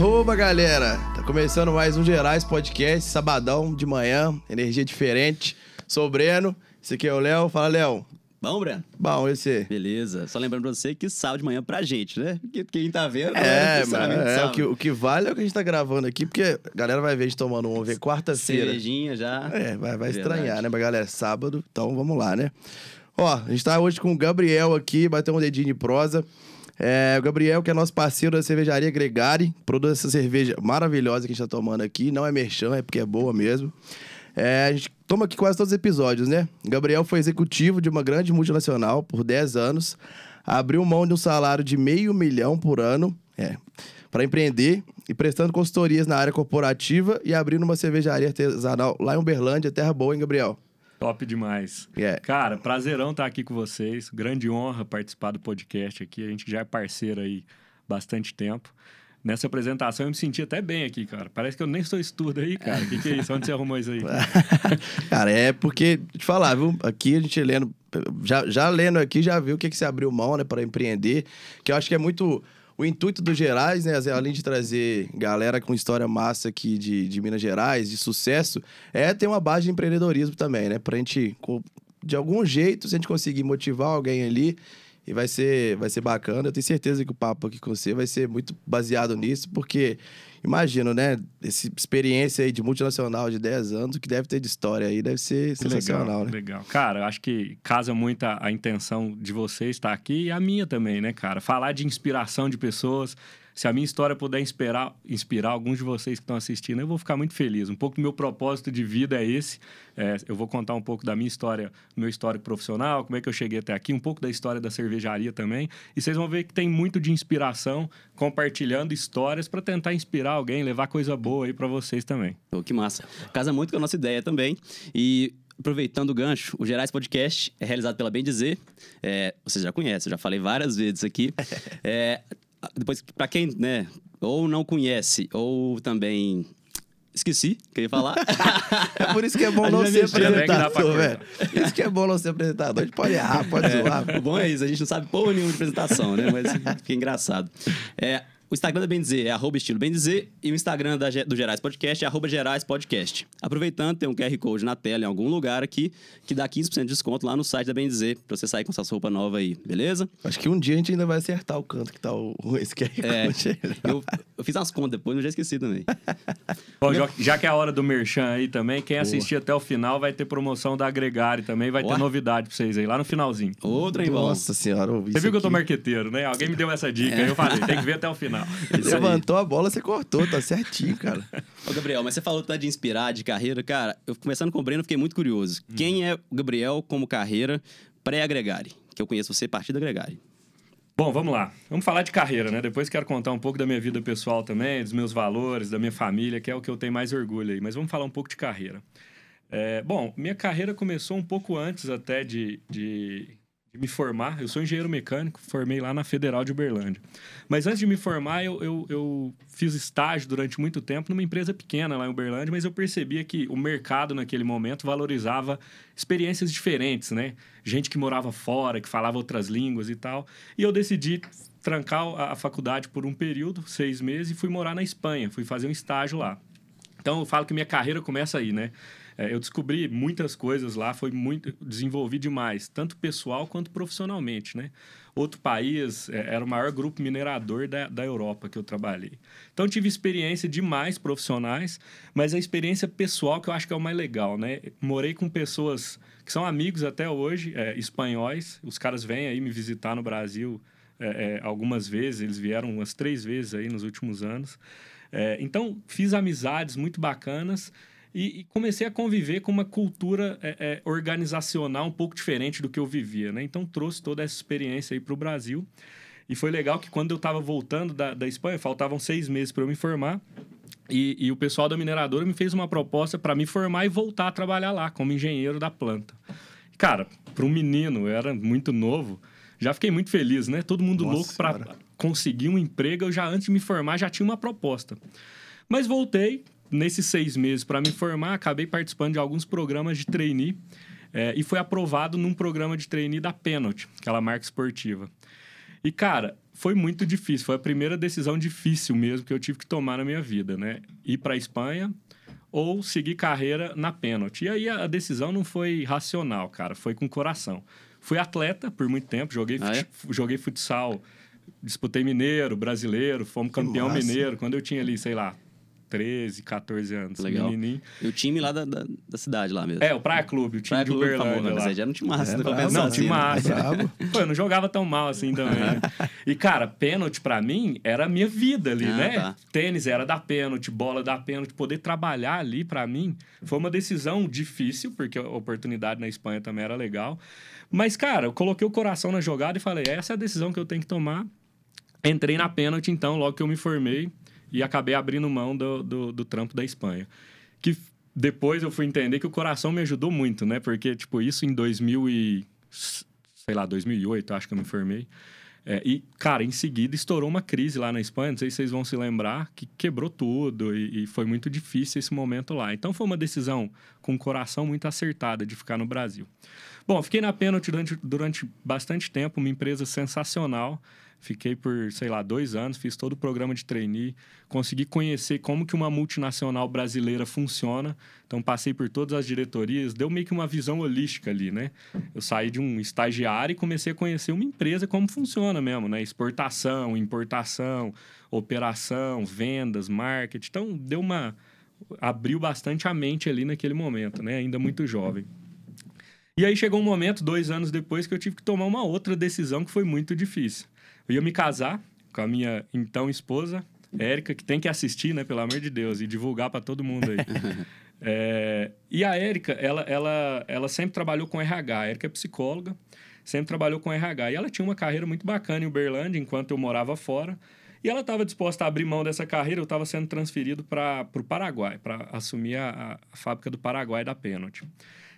Arroba, galera! Tá começando mais um Gerais Podcast, sabadão de manhã, energia diferente. Sou o Breno, esse aqui é o Léo. Fala, Léo. Bom, Breno? Bom, esse. Beleza. Só lembrando pra você que sábado de manhã pra gente, né? Quem tá vendo. É, né, mas é, o, que, o que vale é o que a gente tá gravando aqui, porque a galera vai ver a gente tomando um, ver quarta-feira. Cervejinha já. É, vai, vai estranhar, né, mas galera? Sábado, então vamos lá, né? Ó, a gente tá hoje com o Gabriel aqui, bateu um dedinho de prosa. É, o Gabriel, que é nosso parceiro da cervejaria Gregari, produz essa cerveja maravilhosa que a gente tá tomando aqui. Não é merchan, é porque é boa mesmo. É, a gente toma aqui quase todos os episódios, né? Gabriel foi executivo de uma grande multinacional por 10 anos, abriu mão de um salário de meio milhão por ano, é, para empreender e prestando consultorias na área corporativa e abrindo uma cervejaria artesanal lá em Uberlândia, terra boa, hein, Gabriel? Top demais. Yeah. Cara, prazerão estar aqui com vocês. Grande honra participar do podcast aqui. A gente já é parceiro aí bastante tempo. Nessa apresentação eu me senti até bem aqui, cara. Parece que eu nem sou estudo aí, cara. O que, que é isso? Onde você arrumou isso aí? Cara, é porque, te falar, viu? Aqui a gente lendo, já, já lendo aqui, já viu o que, que você abriu mão, né, para empreender. Que eu acho que é muito. O intuito dos Gerais, né, além de trazer galera com história massa aqui de, de Minas Gerais, de sucesso, é ter uma base de empreendedorismo também, né? Pra gente, de algum jeito, se a gente conseguir motivar alguém ali, e vai ser, vai ser bacana. Eu tenho certeza que o papo aqui com você vai ser muito baseado nisso, porque imagino, né? Essa experiência aí de multinacional de 10 anos, o que deve ter de história aí deve ser sensacional, legal, né? legal. Cara, eu acho que casa muito a, a intenção de você estar aqui e a minha também, né, cara? Falar de inspiração de pessoas. Se a minha história puder inspirar, inspirar alguns de vocês que estão assistindo, eu vou ficar muito feliz. Um pouco do meu propósito de vida é esse. É, eu vou contar um pouco da minha história, do meu histórico profissional, como é que eu cheguei até aqui, um pouco da história da cervejaria também. E vocês vão ver que tem muito de inspiração, compartilhando histórias para tentar inspirar alguém, levar coisa boa aí para vocês também. Que massa. Casa muito com a nossa ideia também. E aproveitando o gancho, o Gerais Podcast é realizado pela Bem Dizer. É, você já conhece, eu já falei várias vezes aqui. É, depois, para quem, né, ou não conhece, ou também. Esqueci o que eu ia falar. É por isso que é bom A não ser né, apresentador, velho. Isso que é bom não ser apresentador. A gente pode errar, pode zoar. O bom é isso, a gente não sabe porra nenhuma de apresentação, né? Mas fica engraçado. É, o Instagram da Bem Dizer é arroba estilo Bem Dizer e o Instagram da do Gerais Podcast é arroba Gerais Podcast. Aproveitando, tem um QR Code na tela em algum lugar aqui que dá 15% de desconto lá no site da Bem Dizer pra você sair com essa roupa nova aí, beleza? Acho que um dia a gente ainda vai acertar o canto que tá o, o esse QR É, Code. eu, eu fiz umas contas depois, mas já esqueci também. Bom, já, já que é a hora do Merchan aí também, quem assistir até o final vai ter promoção da Agregare também, vai ter Ó. novidade pra vocês aí, lá no finalzinho. Outra, hein, bom? Nossa senhora, ouvi Você viu que eu tô aqui. marqueteiro, né? Alguém me deu essa dica, aí eu falei, tem que ver até o final. Isso aí. Levantou a bola, você cortou, tá certinho, cara. Ô, Gabriel, mas você falou tanto de inspirar, de carreira. Cara, eu conversando com o Breno, fiquei muito curioso. Quem é o Gabriel como carreira pré-agregare? Que eu conheço você a partir da agregare. Bom, vamos lá. Vamos falar de carreira, né? Depois quero contar um pouco da minha vida pessoal também, dos meus valores, da minha família, que é o que eu tenho mais orgulho aí. Mas vamos falar um pouco de carreira. É, bom, minha carreira começou um pouco antes até de, de, de me formar. Eu sou engenheiro mecânico, formei lá na Federal de Uberlândia. Mas antes de me formar, eu, eu, eu fiz estágio durante muito tempo numa empresa pequena lá em Uberlândia, mas eu percebia que o mercado naquele momento valorizava experiências diferentes, né? Gente que morava fora, que falava outras línguas e tal. E eu decidi trancar a, a faculdade por um período, seis meses, e fui morar na Espanha. Fui fazer um estágio lá. Então eu falo que minha carreira começa aí, né? É, eu descobri muitas coisas lá, foi muito desenvolvi demais, tanto pessoal quanto profissionalmente, né? Outro país é, era o maior grupo minerador da, da Europa que eu trabalhei. Então tive experiência demais profissionais, mas a experiência pessoal que eu acho que é o mais legal, né? Morei com pessoas que são amigos até hoje, é, espanhóis. Os caras vêm aí me visitar no Brasil é, é, algumas vezes, eles vieram umas três vezes aí nos últimos anos. É, então, fiz amizades muito bacanas e, e comecei a conviver com uma cultura é, é, organizacional um pouco diferente do que eu vivia, né? Então, trouxe toda essa experiência aí para o Brasil. E foi legal que quando eu estava voltando da, da Espanha, faltavam seis meses para eu me formar, e, e o pessoal da mineradora me fez uma proposta para me formar e voltar a trabalhar lá como engenheiro da planta. Cara, para um menino, eu era muito novo, já fiquei muito feliz, né? Todo mundo Nossa louco para conseguir um emprego, eu já antes de me formar já tinha uma proposta. Mas voltei nesses seis meses para me formar, acabei participando de alguns programas de trainee é, e foi aprovado num programa de trainee da Penalty, aquela marca esportiva. E, cara, foi muito difícil. Foi a primeira decisão difícil mesmo que eu tive que tomar na minha vida, né? Ir para a Espanha ou seguir carreira na Penalty. E aí a decisão não foi racional, cara. Foi com coração. Fui atleta por muito tempo, joguei, Ah, é? joguei futsal, disputei mineiro, brasileiro, fomos campeão mineiro. Quando eu tinha ali, sei lá, 13, 14 anos. Legal. Menininho. E o time lá da, da, da cidade lá mesmo. É, o Praia Clube, o time Praia de Clube Uberlândia famoso, lá. mas já não tinha massa, É, né? bravo. Não, assim, time né? massa. Pô, eu não jogava tão mal assim também. né? E, cara, pênalti pra mim era a minha vida ali, Ah, né? tá. Tênis era da pênalti, bola da pênalti. Poder trabalhar ali, pra mim, foi uma decisão difícil, porque a oportunidade na Espanha também era legal. Mas, cara, eu coloquei o coração na jogada e falei: essa é a decisão que eu tenho que tomar. Entrei na pênalti, então, logo que eu me formei, e acabei abrindo mão do, do, do trampo da Espanha. Que depois eu fui entender que o coração me ajudou muito, né? Porque, tipo, isso em 2000 e... Sei lá, 2008, acho que eu me formei. É, e, cara, em seguida estourou uma crise lá na Espanha, não sei se vocês vão se lembrar, que quebrou tudo e, e foi muito difícil esse momento lá. Então foi uma decisão com o coração muito acertada de ficar no Brasil. Bom, fiquei na Penalty durante, durante bastante tempo, uma empresa sensacional. Fiquei por, sei lá, dois anos, fiz todo o programa de trainee, consegui conhecer como que uma multinacional brasileira funciona. Então, passei por todas as diretorias, deu meio que uma visão holística ali, né? Eu saí de um estagiário e comecei a conhecer uma empresa, como funciona mesmo, né? Exportação, importação, operação, vendas, marketing. Então, deu uma... abriu bastante a mente ali naquele momento, né? Ainda muito jovem. E aí chegou um momento, dois anos depois, que eu tive que tomar uma outra decisão que foi muito difícil. Eu ia me casar com a minha então esposa, Érica, que tem que assistir, né, pelo amor de Deus, e divulgar para todo mundo aí. É, e a Érica, ela, ela, ela sempre trabalhou com RH. A Érica é psicóloga, sempre trabalhou com RH. E ela tinha uma carreira muito bacana em Uberlândia, enquanto eu morava fora. E ela estava disposta a abrir mão dessa carreira. Eu estava sendo transferido para o Paraguai, para assumir a, a fábrica do Paraguai da Penalty.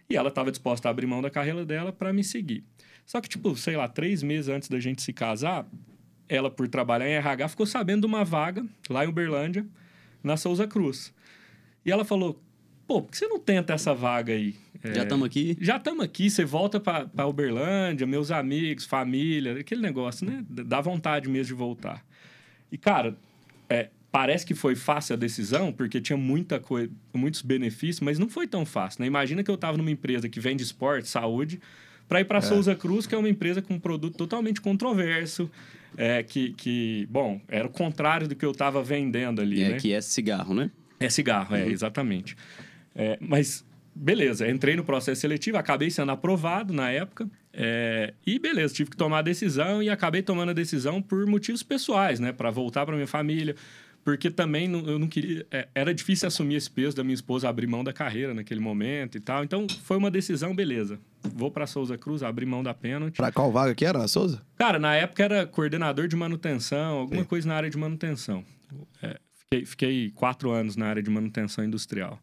E ela estava disposta a abrir mão da carreira dela para me seguir. Só que, tipo, sei lá, três meses antes da gente se casar, ela, por trabalhar em RH, ficou sabendo de uma vaga lá em Uberlândia, na Souza Cruz. E ela falou: pô, por que você não tenta essa vaga aí? É, Já estamos aqui. já estamos aqui, você volta para Uberlândia, meus amigos, família, aquele negócio, né? Dá vontade mesmo de voltar. E, cara, é, parece que foi fácil a decisão, porque tinha muita coisa, muitos benefícios, mas não foi tão fácil, né? Imagina que eu estava numa empresa que vende esporte, saúde, para ir para Souza Cruz, que é uma empresa com um produto totalmente controverso, é, que, que, bom, era o contrário do que eu estava vendendo ali, É, né? que é cigarro, né? É cigarro, é, exatamente. É, mas, beleza, entrei no processo seletivo, acabei sendo aprovado na época. é, e beleza, tive que tomar a decisão e acabei tomando a decisão por motivos pessoais, né? Para voltar para minha família. Porque também não- eu não queria. é, era difícil assumir esse peso da minha esposa abrir mão da carreira naquele momento e tal. Então foi uma decisão, beleza. Vou para Souza Cruz, abrir mão da pênalti. Pra qual vaga que era, na Souza? Cara, na época era coordenador de manutenção, alguma coisa na área de manutenção. É, fiquei, fiquei quatro anos na área de manutenção industrial.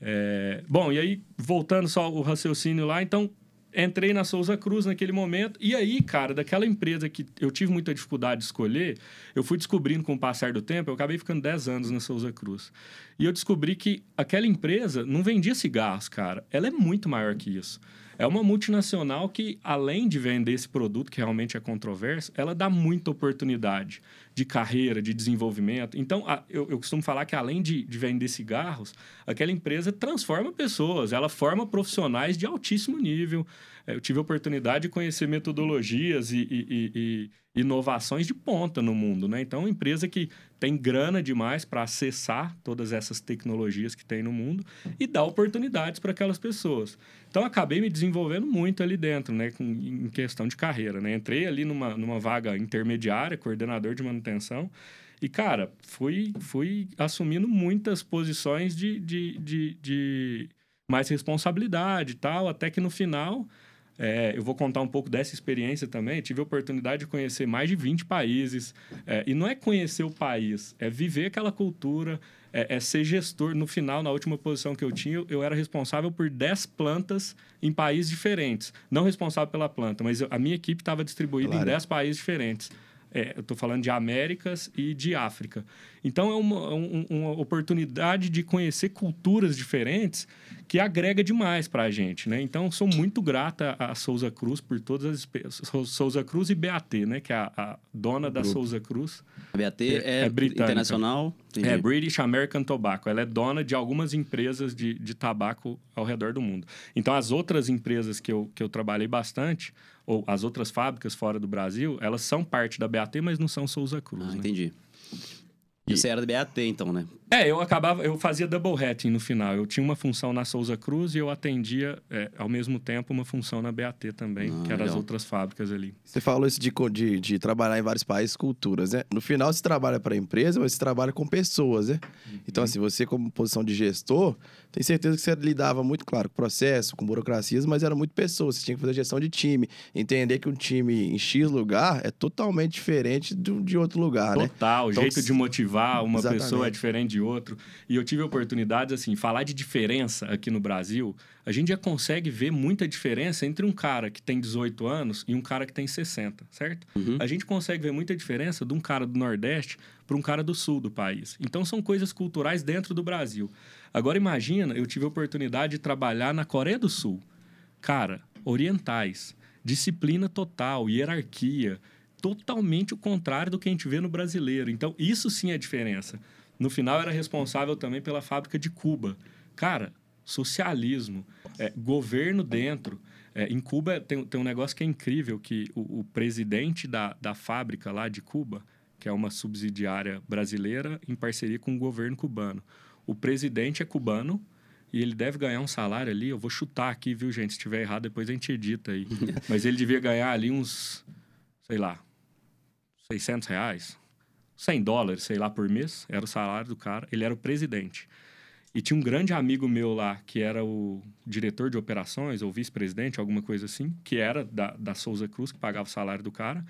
É, bom, e aí, voltando só o raciocínio lá, então entrei na Souza Cruz naquele momento. E aí, cara, daquela empresa que eu tive muita dificuldade de escolher, eu fui descobrindo com o passar do tempo, eu acabei ficando 10 anos na Souza Cruz. E eu descobri que aquela empresa não vendia cigarros, cara. Ela é muito maior que isso. É uma multinacional que, além de vender esse produto, que realmente é controverso, ela dá muita oportunidade de carreira, de desenvolvimento. Então, a- eu, eu costumo falar que, além de, de vender cigarros, aquela empresa transforma pessoas, ela forma profissionais de altíssimo nível. É, Eu tive a oportunidade de conhecer metodologias e, e- e- e inovações de ponta no mundo. Né? Então, empresa que tem grana demais para acessar todas essas tecnologias que tem no mundo e dá oportunidades para aquelas pessoas. Então, acabei me desenvolvendo muito ali dentro, né? Em questão de carreira. Né? Entrei ali numa, numa vaga intermediária, coordenador de manutenção. E, cara, fui, fui assumindo muitas posições de, de, de, de mais responsabilidade e tal, até que no final é, eu vou contar um pouco dessa experiência também. Tive a oportunidade de conhecer mais de 20 países. É, e não é conhecer o país, é viver aquela cultura, é, é ser gestor. No final, na última posição que eu tinha, eu, eu era responsável por 10 plantas em países diferentes. Não responsável pela planta, mas eu- a minha equipe estava distribuída Claro. em 10 países diferentes. É, eu estou falando de Américas e de África. Então, é uma, um, uma oportunidade de conhecer culturas diferentes que agrega demais para a gente, né? Então, sou muito grata a Souza Cruz por todas as... Souza Cruz e BAT, né? Que é a, a dona da Souza Cruz. A BAT é, é internacional? Entendi. É British American Tobacco. Ela é dona de algumas empresas de, de tabaco ao redor do mundo. Então, as outras empresas que eu, que eu trabalhei bastante ou as outras fábricas fora do Brasil, elas são parte da BAT, mas não são Souza Cruz. Ah, né? entendi. E você era do BAT, então, né? É, eu acabava, eu fazia double hatting no final. Eu tinha uma função na Souza Cruz e eu atendia, é, ao mesmo tempo, uma função na BAT também, ah, que eram as outras fábricas ali. Você falou isso de, de, de, trabalhar em vários países, culturas, né? No final, você trabalha para a empresa, mas você trabalha com pessoas, né? Uhum. Então, assim, você, como posição de gestor, tem certeza que você lidava muito, claro, com processo, com burocracias, mas era muito pessoas. Você tinha que fazer gestão de time. Entender que um time em X lugar é totalmente diferente de, de outro lugar, Total, né? Total. O então, jeito de motivar uma exatamente. pessoa é diferente de outro. E eu tive oportunidades, assim, falar de diferença aqui no Brasil, a gente já consegue ver muita diferença entre um cara que tem 18 anos e um cara que tem 60, certo? Uhum. A gente consegue ver muita diferença de um cara do Nordeste para um cara do Sul do país. Então, são coisas culturais dentro do Brasil. Agora imagina, eu tive a oportunidade de trabalhar na Coreia do Sul. Cara, orientais, disciplina total, hierarquia, totalmente o contrário do que a gente vê no brasileiro. Então, isso sim é diferença. No final, era responsável também pela fábrica de Cuba. Cara, socialismo, é, governo dentro. É, em Cuba tem, tem um negócio que é incrível, que o, o presidente da, da fábrica lá de Cuba, que é uma subsidiária brasileira, em parceria com o governo cubano o presidente é cubano e ele deve ganhar um salário ali. Eu vou chutar aqui, viu, gente? Se estiver errado, depois a gente edita aí. Mas ele devia ganhar ali uns, sei lá, 600 reais, 100 dólares, sei lá, por mês. Era o salário do cara. Ele era o presidente. E tinha um grande amigo meu lá, que era o diretor de operações, ou vice-presidente, alguma coisa assim, que era da, da Souza Cruz, que pagava o salário do cara,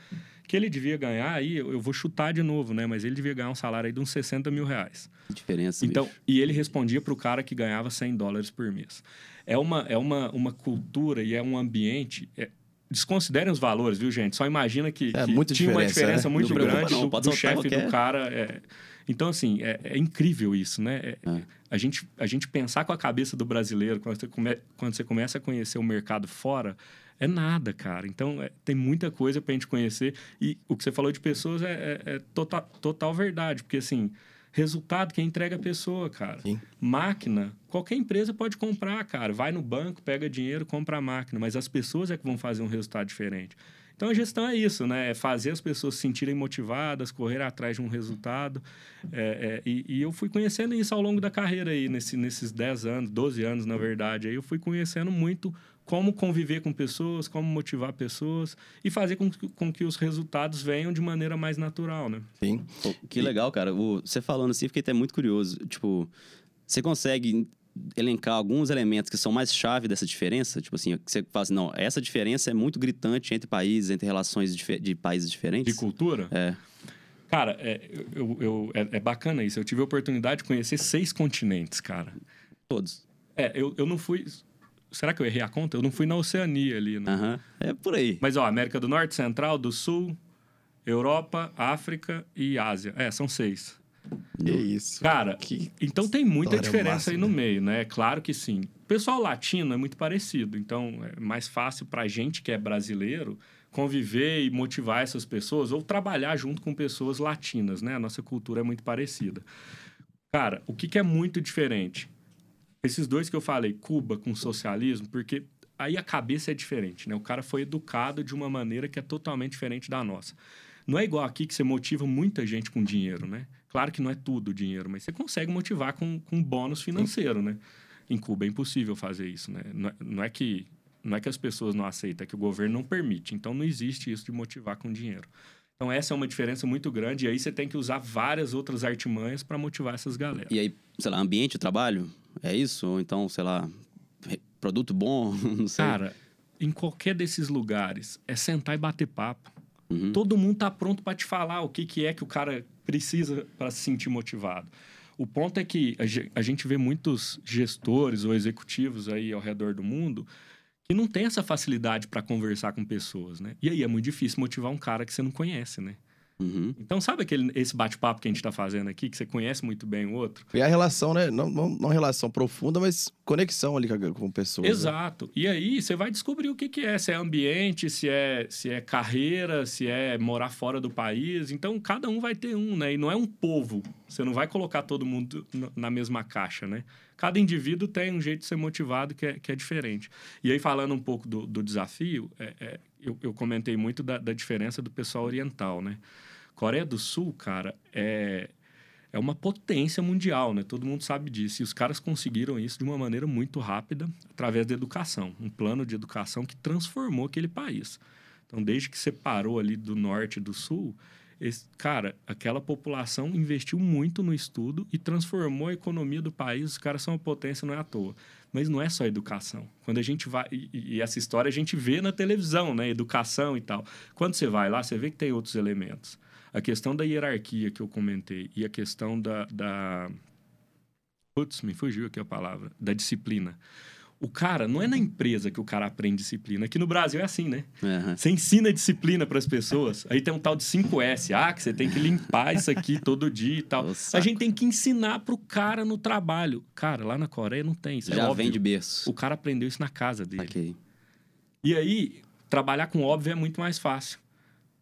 que ele devia ganhar aí, eu, eu vou chutar de novo, né? Mas ele devia ganhar um salário aí de uns 60 mil reais. Que diferença, Então, bicho. e ele respondia para o cara que ganhava 100 dólares por mês. É uma, é uma, uma cultura e é um ambiente... É, desconsiderem os valores, viu, gente? Só imagina que, é, que tinha uma diferença né? muito grande não, do, do chefe do cara. É... Então, assim, é, é, incrível isso, né? É, é. A, gente, a gente pensar com a cabeça do brasileiro, quando você, come, quando você começa a conhecer o mercado fora, é nada, cara. Então, é, tem muita coisa para a gente conhecer. E o que você falou de pessoas é, é, é total, total verdade, porque, assim, resultado quem entrega a pessoa, cara. Sim. Máquina, qualquer empresa pode comprar, cara. Vai no banco, pega dinheiro, compra a máquina, mas as pessoas é que vão fazer um resultado diferente. Então a gestão é isso, né? É fazer as pessoas se sentirem motivadas, correr atrás de um resultado. É, é, e, e, eu fui conhecendo isso ao longo da carreira aí, nesse, nesses 10 anos, 12 anos, na verdade. Aí eu fui conhecendo muito como conviver com pessoas, como motivar pessoas e fazer com que, com que os resultados venham de maneira mais natural, né? Sim. que legal, cara. O, você falando assim, fiquei até muito curioso. Tipo, você consegue elencar alguns elementos que são mais chave dessa diferença? Tipo assim, você fala assim, não, essa diferença é muito gritante entre países, entre relações de, de países diferentes? De cultura? É. Cara, é, eu, eu, é, é, bacana isso. Eu tive a oportunidade de conhecer seis continentes, cara. Todos? É, eu, eu não fui... Será que eu errei a conta? Eu não fui na Oceania ali, né? Uhum. É por aí. Mas, ó, América do Norte, Central, do Sul, Europa, África e Ásia. É, são seis. Que isso. Cara, que então tem muita diferença aí no meio, né? Claro que sim. O pessoal latino é muito parecido, então é mais fácil pra gente que é brasileiro conviver e motivar essas pessoas ou trabalhar junto com pessoas latinas, né? A nossa cultura é muito parecida. Cara, o que, que é muito diferente? Esses dois que eu falei, Cuba com socialismo, porque aí a cabeça é diferente, né? O cara foi educado de uma maneira que é totalmente diferente da nossa. Não é igual aqui que você motiva muita gente com dinheiro, né? Claro que não é tudo dinheiro, mas você consegue motivar com, com bônus financeiro, né? Em Cuba é impossível fazer isso, né? Não é, não é, que não é que as pessoas não aceitam, é que o governo não permite. Então não existe isso de motivar com dinheiro. Então essa é uma diferença muito grande e aí você tem que usar várias outras artimanhas para motivar essas galera. E aí, sei lá, ambiente de trabalho, é isso? Ou então, sei lá, produto bom, não sei. Cara, em qualquer desses lugares é sentar e bater papo. Uhum. Todo mundo tá pronto para te falar o que, que é que o cara precisa para se sentir motivado. O ponto é que a gente vê muitos gestores ou executivos aí ao redor do mundo que não tem essa facilidade para conversar com pessoas, né? E aí é muito difícil motivar um cara que você não conhece, né? Uhum. Então, sabe aquele, esse bate-papo que a gente está fazendo aqui, que você conhece muito bem o outro? E a relação, né? Não, não, não relação profunda, mas conexão ali com, com pessoas. né? Exato. E aí você vai descobrir o que, que é, se é ambiente, se é, se é carreira, se é morar fora do país. Então, cada um vai ter um, né? E não é um povo. Você não vai colocar todo mundo na mesma caixa, né? Cada indivíduo tem um jeito de ser motivado que é, que é diferente. E aí, falando um pouco do, do desafio, é- é, eu, eu comentei muito da, da diferença do pessoal oriental, né? Coreia do Sul, cara, é, é uma potência mundial, né? Todo mundo sabe disso. E os caras conseguiram isso de uma maneira muito rápida, através da educação. Um plano de educação que transformou aquele país. Então, desde que separou ali do norte e do sul, esse- cara, aquela população investiu muito no estudo e transformou a economia do país. Os caras são uma potência, não é à toa. Mas não é só educação. Quando a gente vai. E, e essa história a gente vê na televisão, né? Educação e tal. Quando você vai lá, você vê que tem outros elementos. A questão da hierarquia que eu comentei e a questão da. da... Putz, me fugiu aqui a palavra. Da disciplina. O cara, não é na empresa que o cara aprende disciplina. Aqui no Brasil é assim, né? Aham. Você ensina disciplina para as pessoas. Aí tem um tal de 5S. Ah, que você tem que limpar isso aqui todo dia e tal. A gente tem que ensinar pro cara no trabalho. Cara, lá na Coreia não tem. Isso é Já óbvio. vem de berço. O cara aprendeu isso na casa dele. Ok. E aí, trabalhar com óbvio é muito mais fácil.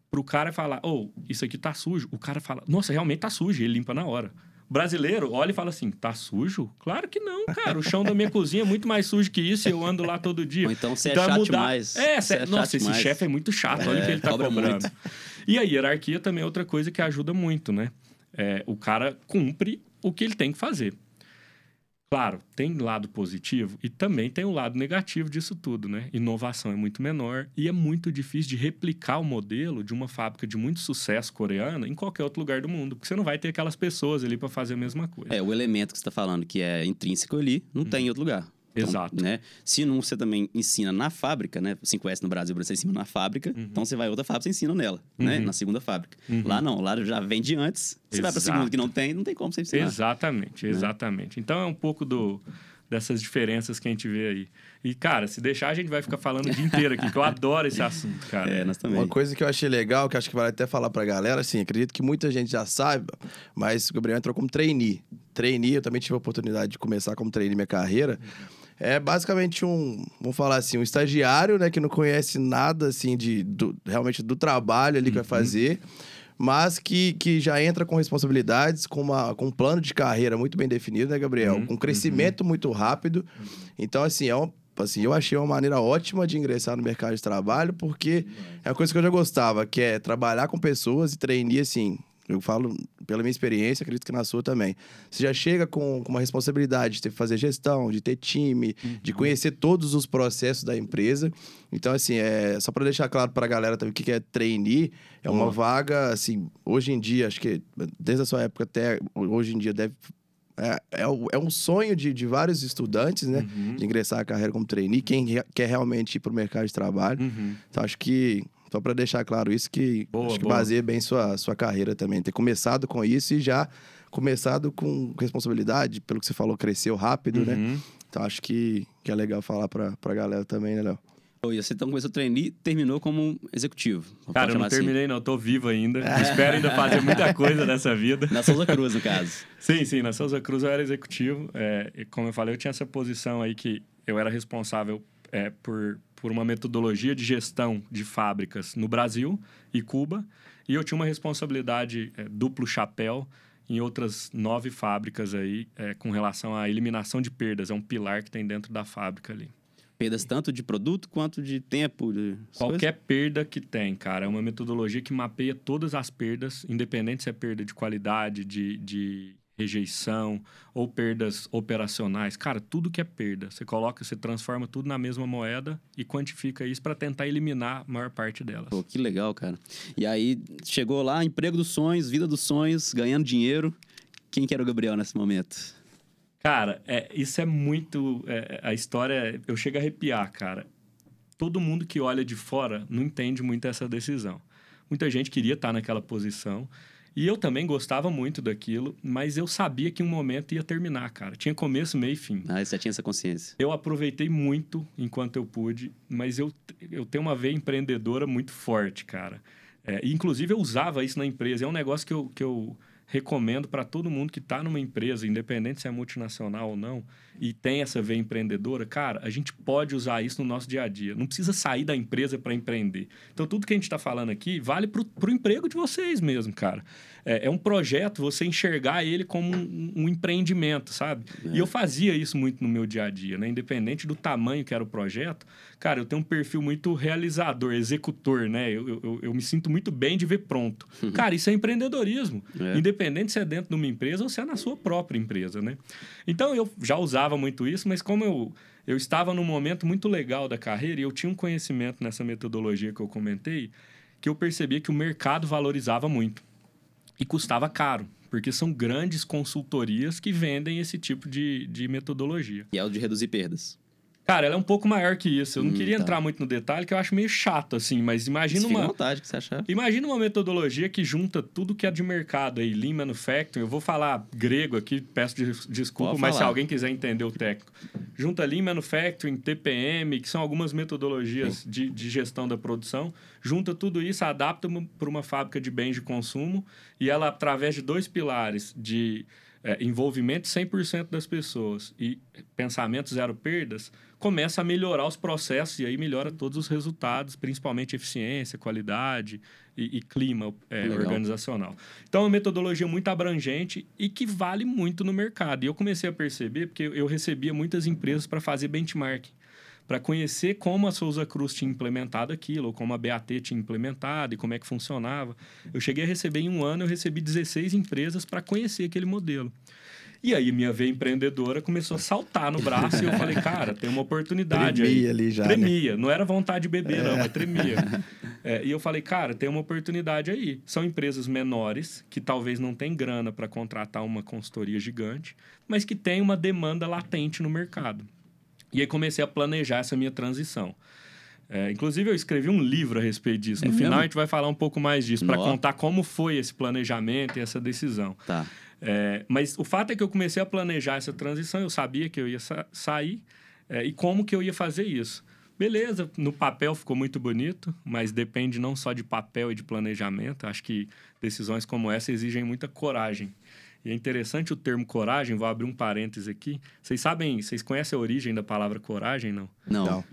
Pro cara falar, ô, isso aqui tá sujo. O cara fala, nossa, realmente tá sujo. Ele limpa na hora. Brasileiro olha e fala assim, tá sujo? Claro que não, cara. O chão da minha cozinha é muito mais sujo que isso e eu ando lá todo dia. Ou então você é Então chato mudar- demais. É, cê- é nossa, chato esse chefe é muito chato. Olha o que ele tá cobra cobrando. muito. E a hierarquia também é outra coisa que ajuda muito, né? É, o cara cumpre o que ele tem que fazer. Claro, tem lado positivo e também tem o lado negativo disso tudo, né? Inovação é muito menor e é muito difícil de replicar o modelo de uma fábrica de muito sucesso coreana em qualquer outro lugar do mundo, porque você não vai ter aquelas pessoas ali para fazer a mesma coisa. É, o elemento que você está falando, que é intrínseco ali, não tem em outro lugar. Então, Exato. Né? Se não você também ensina na fábrica, né? 5S no Brasil, você ensina na fábrica, então você vai a outra fábrica, você ensina nela, né? Uhum. Na segunda fábrica. Lá não, lá já vem de antes. Você vai para a Exato. segunda que não tem, não tem como você ensinar. Exatamente, exatamente. Então é um pouco do, dessas diferenças que a gente vê aí. E, cara, se deixar, a gente vai ficar falando o dia inteiro aqui, que eu adoro esse assunto, cara. É, nós também. Uma coisa que eu achei legal, que acho que vale até falar pra galera, assim, acredito que muita gente já saiba, mas o Gabriel entrou como trainee. Trainee, eu também tive a oportunidade de começar como trainee minha carreira. É basicamente um, vamos falar assim, um estagiário, né, que não conhece nada, assim, de, do- realmente do trabalho ali que vai fazer, mas que, que já entra com responsabilidades, com, uma, com um plano de carreira muito bem definido, né, Gabriel? Uhum, Com crescimento muito rápido. Então, assim, é um, assim, eu achei uma maneira ótima de ingressar no mercado de trabalho, porque é uma coisa que eu já gostava, que é trabalhar com pessoas e treinar, assim, eu falo pela minha experiência, acredito que na sua também. Você já chega com, com uma responsabilidade de ter que fazer gestão, de ter time, de conhecer todos os processos da empresa. Então, assim, é só para deixar claro para a galera também o que é trainee, é uma Boa. vaga, assim, hoje em dia, acho que desde a sua época até hoje em dia deve é, é, é um sonho de, de vários estudantes, né? Uhum. De ingressar a carreira como trainee, quem re- quer realmente ir para o mercado de trabalho. Uhum. Então, acho que, só para deixar claro isso, que Boa, acho que boa. baseia bem sua, sua carreira também. Ter começado com isso e já começado com responsabilidade, pelo que você falou, cresceu rápido, né? Uhum. Então, acho que, que é legal falar para a galera também, né, Léo? E você então começou a trainee e terminou como executivo. Cara, eu não assim. terminei, não. Eu tô vivo ainda. Espero ainda fazer muita coisa nessa vida. Na Souza Cruz, no caso. Sim, sim. Na Souza Cruz eu era executivo. É, e como eu falei, eu tinha essa posição aí que eu era responsável é, por, por uma metodologia de gestão de fábricas no Brasil e Cuba. E eu tinha uma responsabilidade é, duplo chapéu em outras nove fábricas aí é, com relação à eliminação de perdas. É um pilar que tem dentro da fábrica ali. Perdas tanto de produto quanto de tempo. De... Qualquer perda que tem, cara, é uma metodologia que mapeia todas as perdas, independente se é perda de qualidade, de, de rejeição ou perdas operacionais. Cara, tudo que é perda, você coloca, você transforma tudo na mesma moeda e quantifica isso para tentar eliminar a maior parte delas. Pô, que legal, cara. E aí, chegou lá, emprego dos sonhos, vida dos sonhos, ganhando dinheiro. Quem que era o Gabriel nesse momento? Cara, é, isso é muito. é, a história, eu chego a arrepiar, cara. Todo mundo que olha de fora não entende muito essa decisão. Muita gente queria estar naquela posição. E eu também gostava muito daquilo, mas eu sabia que um momento ia terminar, cara. Tinha começo, meio e fim. Ah, você tinha essa consciência. Eu aproveitei muito enquanto eu pude, mas eu, eu tenho uma veia empreendedora muito forte, cara. É, e, inclusive, eu usava isso na empresa. É um negócio que eu, que eu recomendo para todo mundo que está numa empresa, independente se é multinacional ou não, e tem essa veia empreendedora, cara, a gente pode usar isso no nosso dia a dia. Não precisa sair da empresa para empreender. Então, tudo que a gente está falando aqui vale para o emprego de vocês mesmo, cara. É, é, um projeto, você enxergar ele como um, um empreendimento, sabe? É. E eu fazia isso muito no meu dia a dia, né? Independente do tamanho que era o projeto, cara, eu tenho um perfil muito realizador, executor, né? Eu, eu, eu me sinto muito bem de ver pronto. Uhum. Cara, isso é empreendedorismo. É. Independente se é dentro de uma empresa ou se é na sua própria empresa, né? Então, eu já usava muito isso, mas como eu eu estava num momento muito legal da carreira e eu tinha um conhecimento nessa metodologia que eu comentei, que eu percebia que o mercado valorizava muito e custava caro, porque são grandes consultorias que vendem esse tipo de, de metodologia. E é o de reduzir perdas. Cara, ela é um pouco maior que isso. Eu não hum, queria tá. entrar muito no detalhe, que eu acho meio chato, assim, mas imagina uma. vontade que você achar. Imagina uma metodologia que junta tudo que é de mercado aí, Lean Manufacturing. Eu vou falar grego aqui, peço desculpa, Pode mas falar. se alguém quiser entender o técnico. Junta Lean Manufacturing, TPM, que são algumas metodologias de, de, gestão da produção. Junta tudo isso, adapta para uma fábrica de bens de consumo e ela, através de dois pilares de é, envolvimento 100% das pessoas e pensamento zero perdas, começa a melhorar os processos e aí melhora todos os resultados, principalmente eficiência, qualidade e, e clima é, organizacional. Então, é uma metodologia muito abrangente e que vale muito no mercado. E eu comecei a perceber, porque eu recebia muitas empresas para fazer benchmarking para conhecer como a Souza Cruz tinha implementado aquilo, ou como a BAT tinha implementado e como é que funcionava. Eu cheguei a receber em um ano, eu recebi 16 empresas para conhecer aquele modelo. E aí minha veia empreendedora começou a saltar no braço e eu falei, cara, tem uma oportunidade tremia aí. ali já, Tremia. Né? Não era vontade de beber, é. não, mas tremia. É, e eu falei, cara, tem uma oportunidade aí. São empresas menores, que talvez não tenham grana para contratar uma consultoria gigante, mas que tem uma demanda latente no mercado. E aí comecei a planejar essa minha transição. É, inclusive, eu escrevi um livro a respeito disso. É no final, a gente vai falar um pouco mais disso, para contar como foi esse planejamento e essa decisão. Tá. É, mas o fato é que eu comecei a planejar essa transição, eu sabia que eu ia sa sair é, e como que eu ia fazer isso. Beleza, no papel ficou muito bonito, mas depende não só de papel e de planejamento. Acho que decisões como essa exigem muita coragem. E é interessante o termo coragem, vou abrir um parêntese aqui. Vocês sabem, vocês conhecem a origem da palavra coragem, não? Não. não.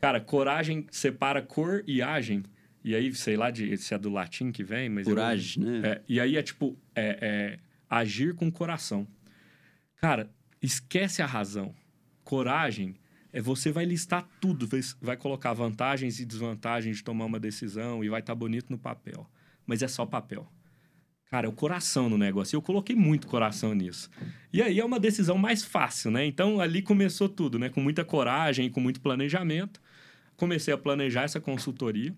Cara, coragem separa cor e agem. E aí, sei lá de, se é do latim que vem, mas... Coragem, eu, né? É, e aí é tipo, é, é, agir com coração. Cara, esquece a razão. Coragem é você vai listar tudo, vai, colocar vantagens e desvantagens de tomar uma decisão e vai estar tá bonito no papel. Mas é só papel. Cara, é o coração no negócio. Eu coloquei muito coração nisso. E aí é uma decisão mais fácil, né? Então ali começou tudo, né? Com muita coragem, com muito planejamento. Comecei a planejar essa consultoria.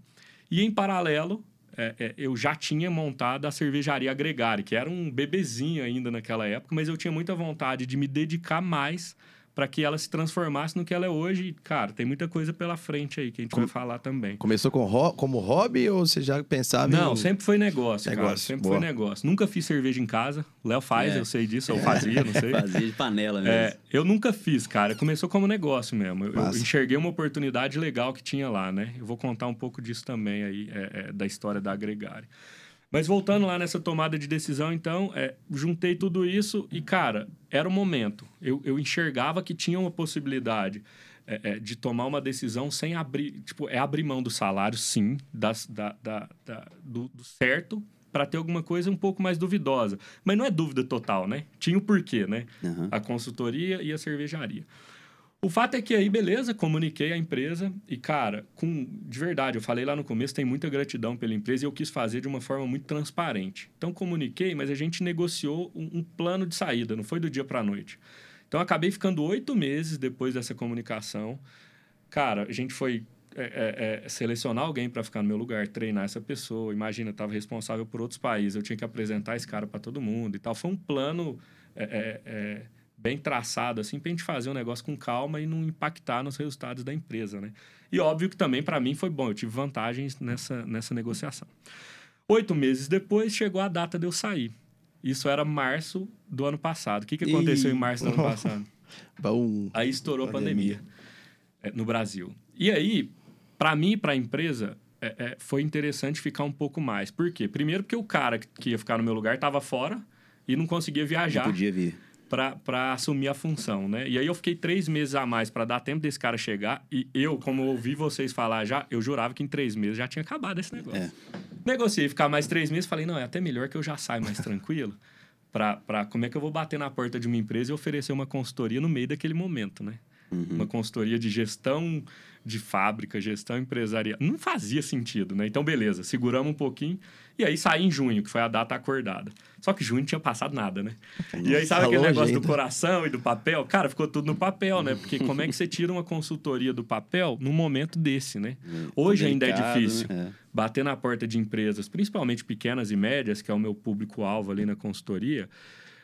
E em paralelo, é, é, eu já tinha montado a cervejaria Agregare, que era um bebezinho ainda naquela época, mas eu tinha muita vontade de me dedicar mais para que ela se transformasse no que ela é hoje. Cara, tem muita coisa pela frente aí que a gente vai falar também. Começou com ro como hobby ou você já pensava Não, em... sempre foi negócio, negócio cara. Sempre boa. foi negócio. Nunca fiz cerveja em casa. Léo faz, é. eu sei disso, ou fazia, não sei. fazia de panela mesmo. É, eu nunca fiz, cara. Começou como negócio mesmo. Eu, eu, enxerguei uma oportunidade legal que tinha lá, né? Eu vou contar um pouco disso também aí, é, é da história da Agregare. Mas voltando lá nessa tomada de decisão, então, é, juntei tudo isso e, cara, era o momento. Eu, eu enxergava que tinha uma possibilidade é, é, de tomar uma decisão sem abrir. Tipo, é abrir mão do salário, sim, das, da, da, da do, do certo, para ter alguma coisa um pouco mais duvidosa. Mas não é dúvida total, né? Tinha o porquê, né? Uhum. A consultoria e a cervejaria. O fato é que aí, beleza, comuniquei a empresa e, cara, com de verdade, eu falei lá no começo, tem muita gratidão pela empresa e eu quis fazer de uma forma muito transparente. Então, comuniquei, mas a gente negociou um, um plano de saída, não foi do dia para a noite. Então, acabei ficando oito meses depois dessa comunicação. Cara, a gente foi é, é, é, selecionar alguém para ficar no meu lugar, treinar essa pessoa. Imagina, eu estava responsável por outros países, eu tinha que apresentar esse cara para todo mundo e tal. Foi um plano é, é, é bem traçado, assim, para a gente fazer um negócio com calma e não impactar nos resultados da empresa, né? E óbvio que também para mim foi bom, eu tive vantagens nessa, nessa negociação. Oito meses depois chegou a data de eu sair. Isso era março do ano passado. O que, que aconteceu e... em março do ano passado? Bom, aí estourou a pandemia, pandemia é, no Brasil. E aí, para mim e para a empresa, é, é, foi interessante ficar um pouco mais. Por quê? Primeiro porque o cara que ia ficar no meu lugar estava fora e não conseguia viajar. Não podia vir. Para assumir a função, né? E aí eu fiquei três meses a mais para dar tempo desse cara chegar. E eu, como eu ouvi vocês falar já, eu jurava que em três meses já tinha acabado esse negócio. É. Negociei ficar mais três meses, falei, não, é até melhor que eu já saio mais tranquilo. Para como é que eu vou bater na porta de uma empresa e oferecer uma consultoria no meio daquele momento, né? Uhum. Uma consultoria de gestão de fábrica, gestão empresarial. Não fazia sentido, né? Então, beleza, seguramos um pouquinho. E aí saí em junho, que foi a data acordada. Só que junho não tinha passado nada, né? E aí, sabe Tá aquele longe negócio do coração e do papel? Cara, ficou tudo no papel, né? Porque como é que você tira uma consultoria do papel num momento desse, né? Hoje ainda é Delicado, difícil né? bater na porta de empresas, principalmente pequenas e médias, que é o meu público-alvo ali na consultoria.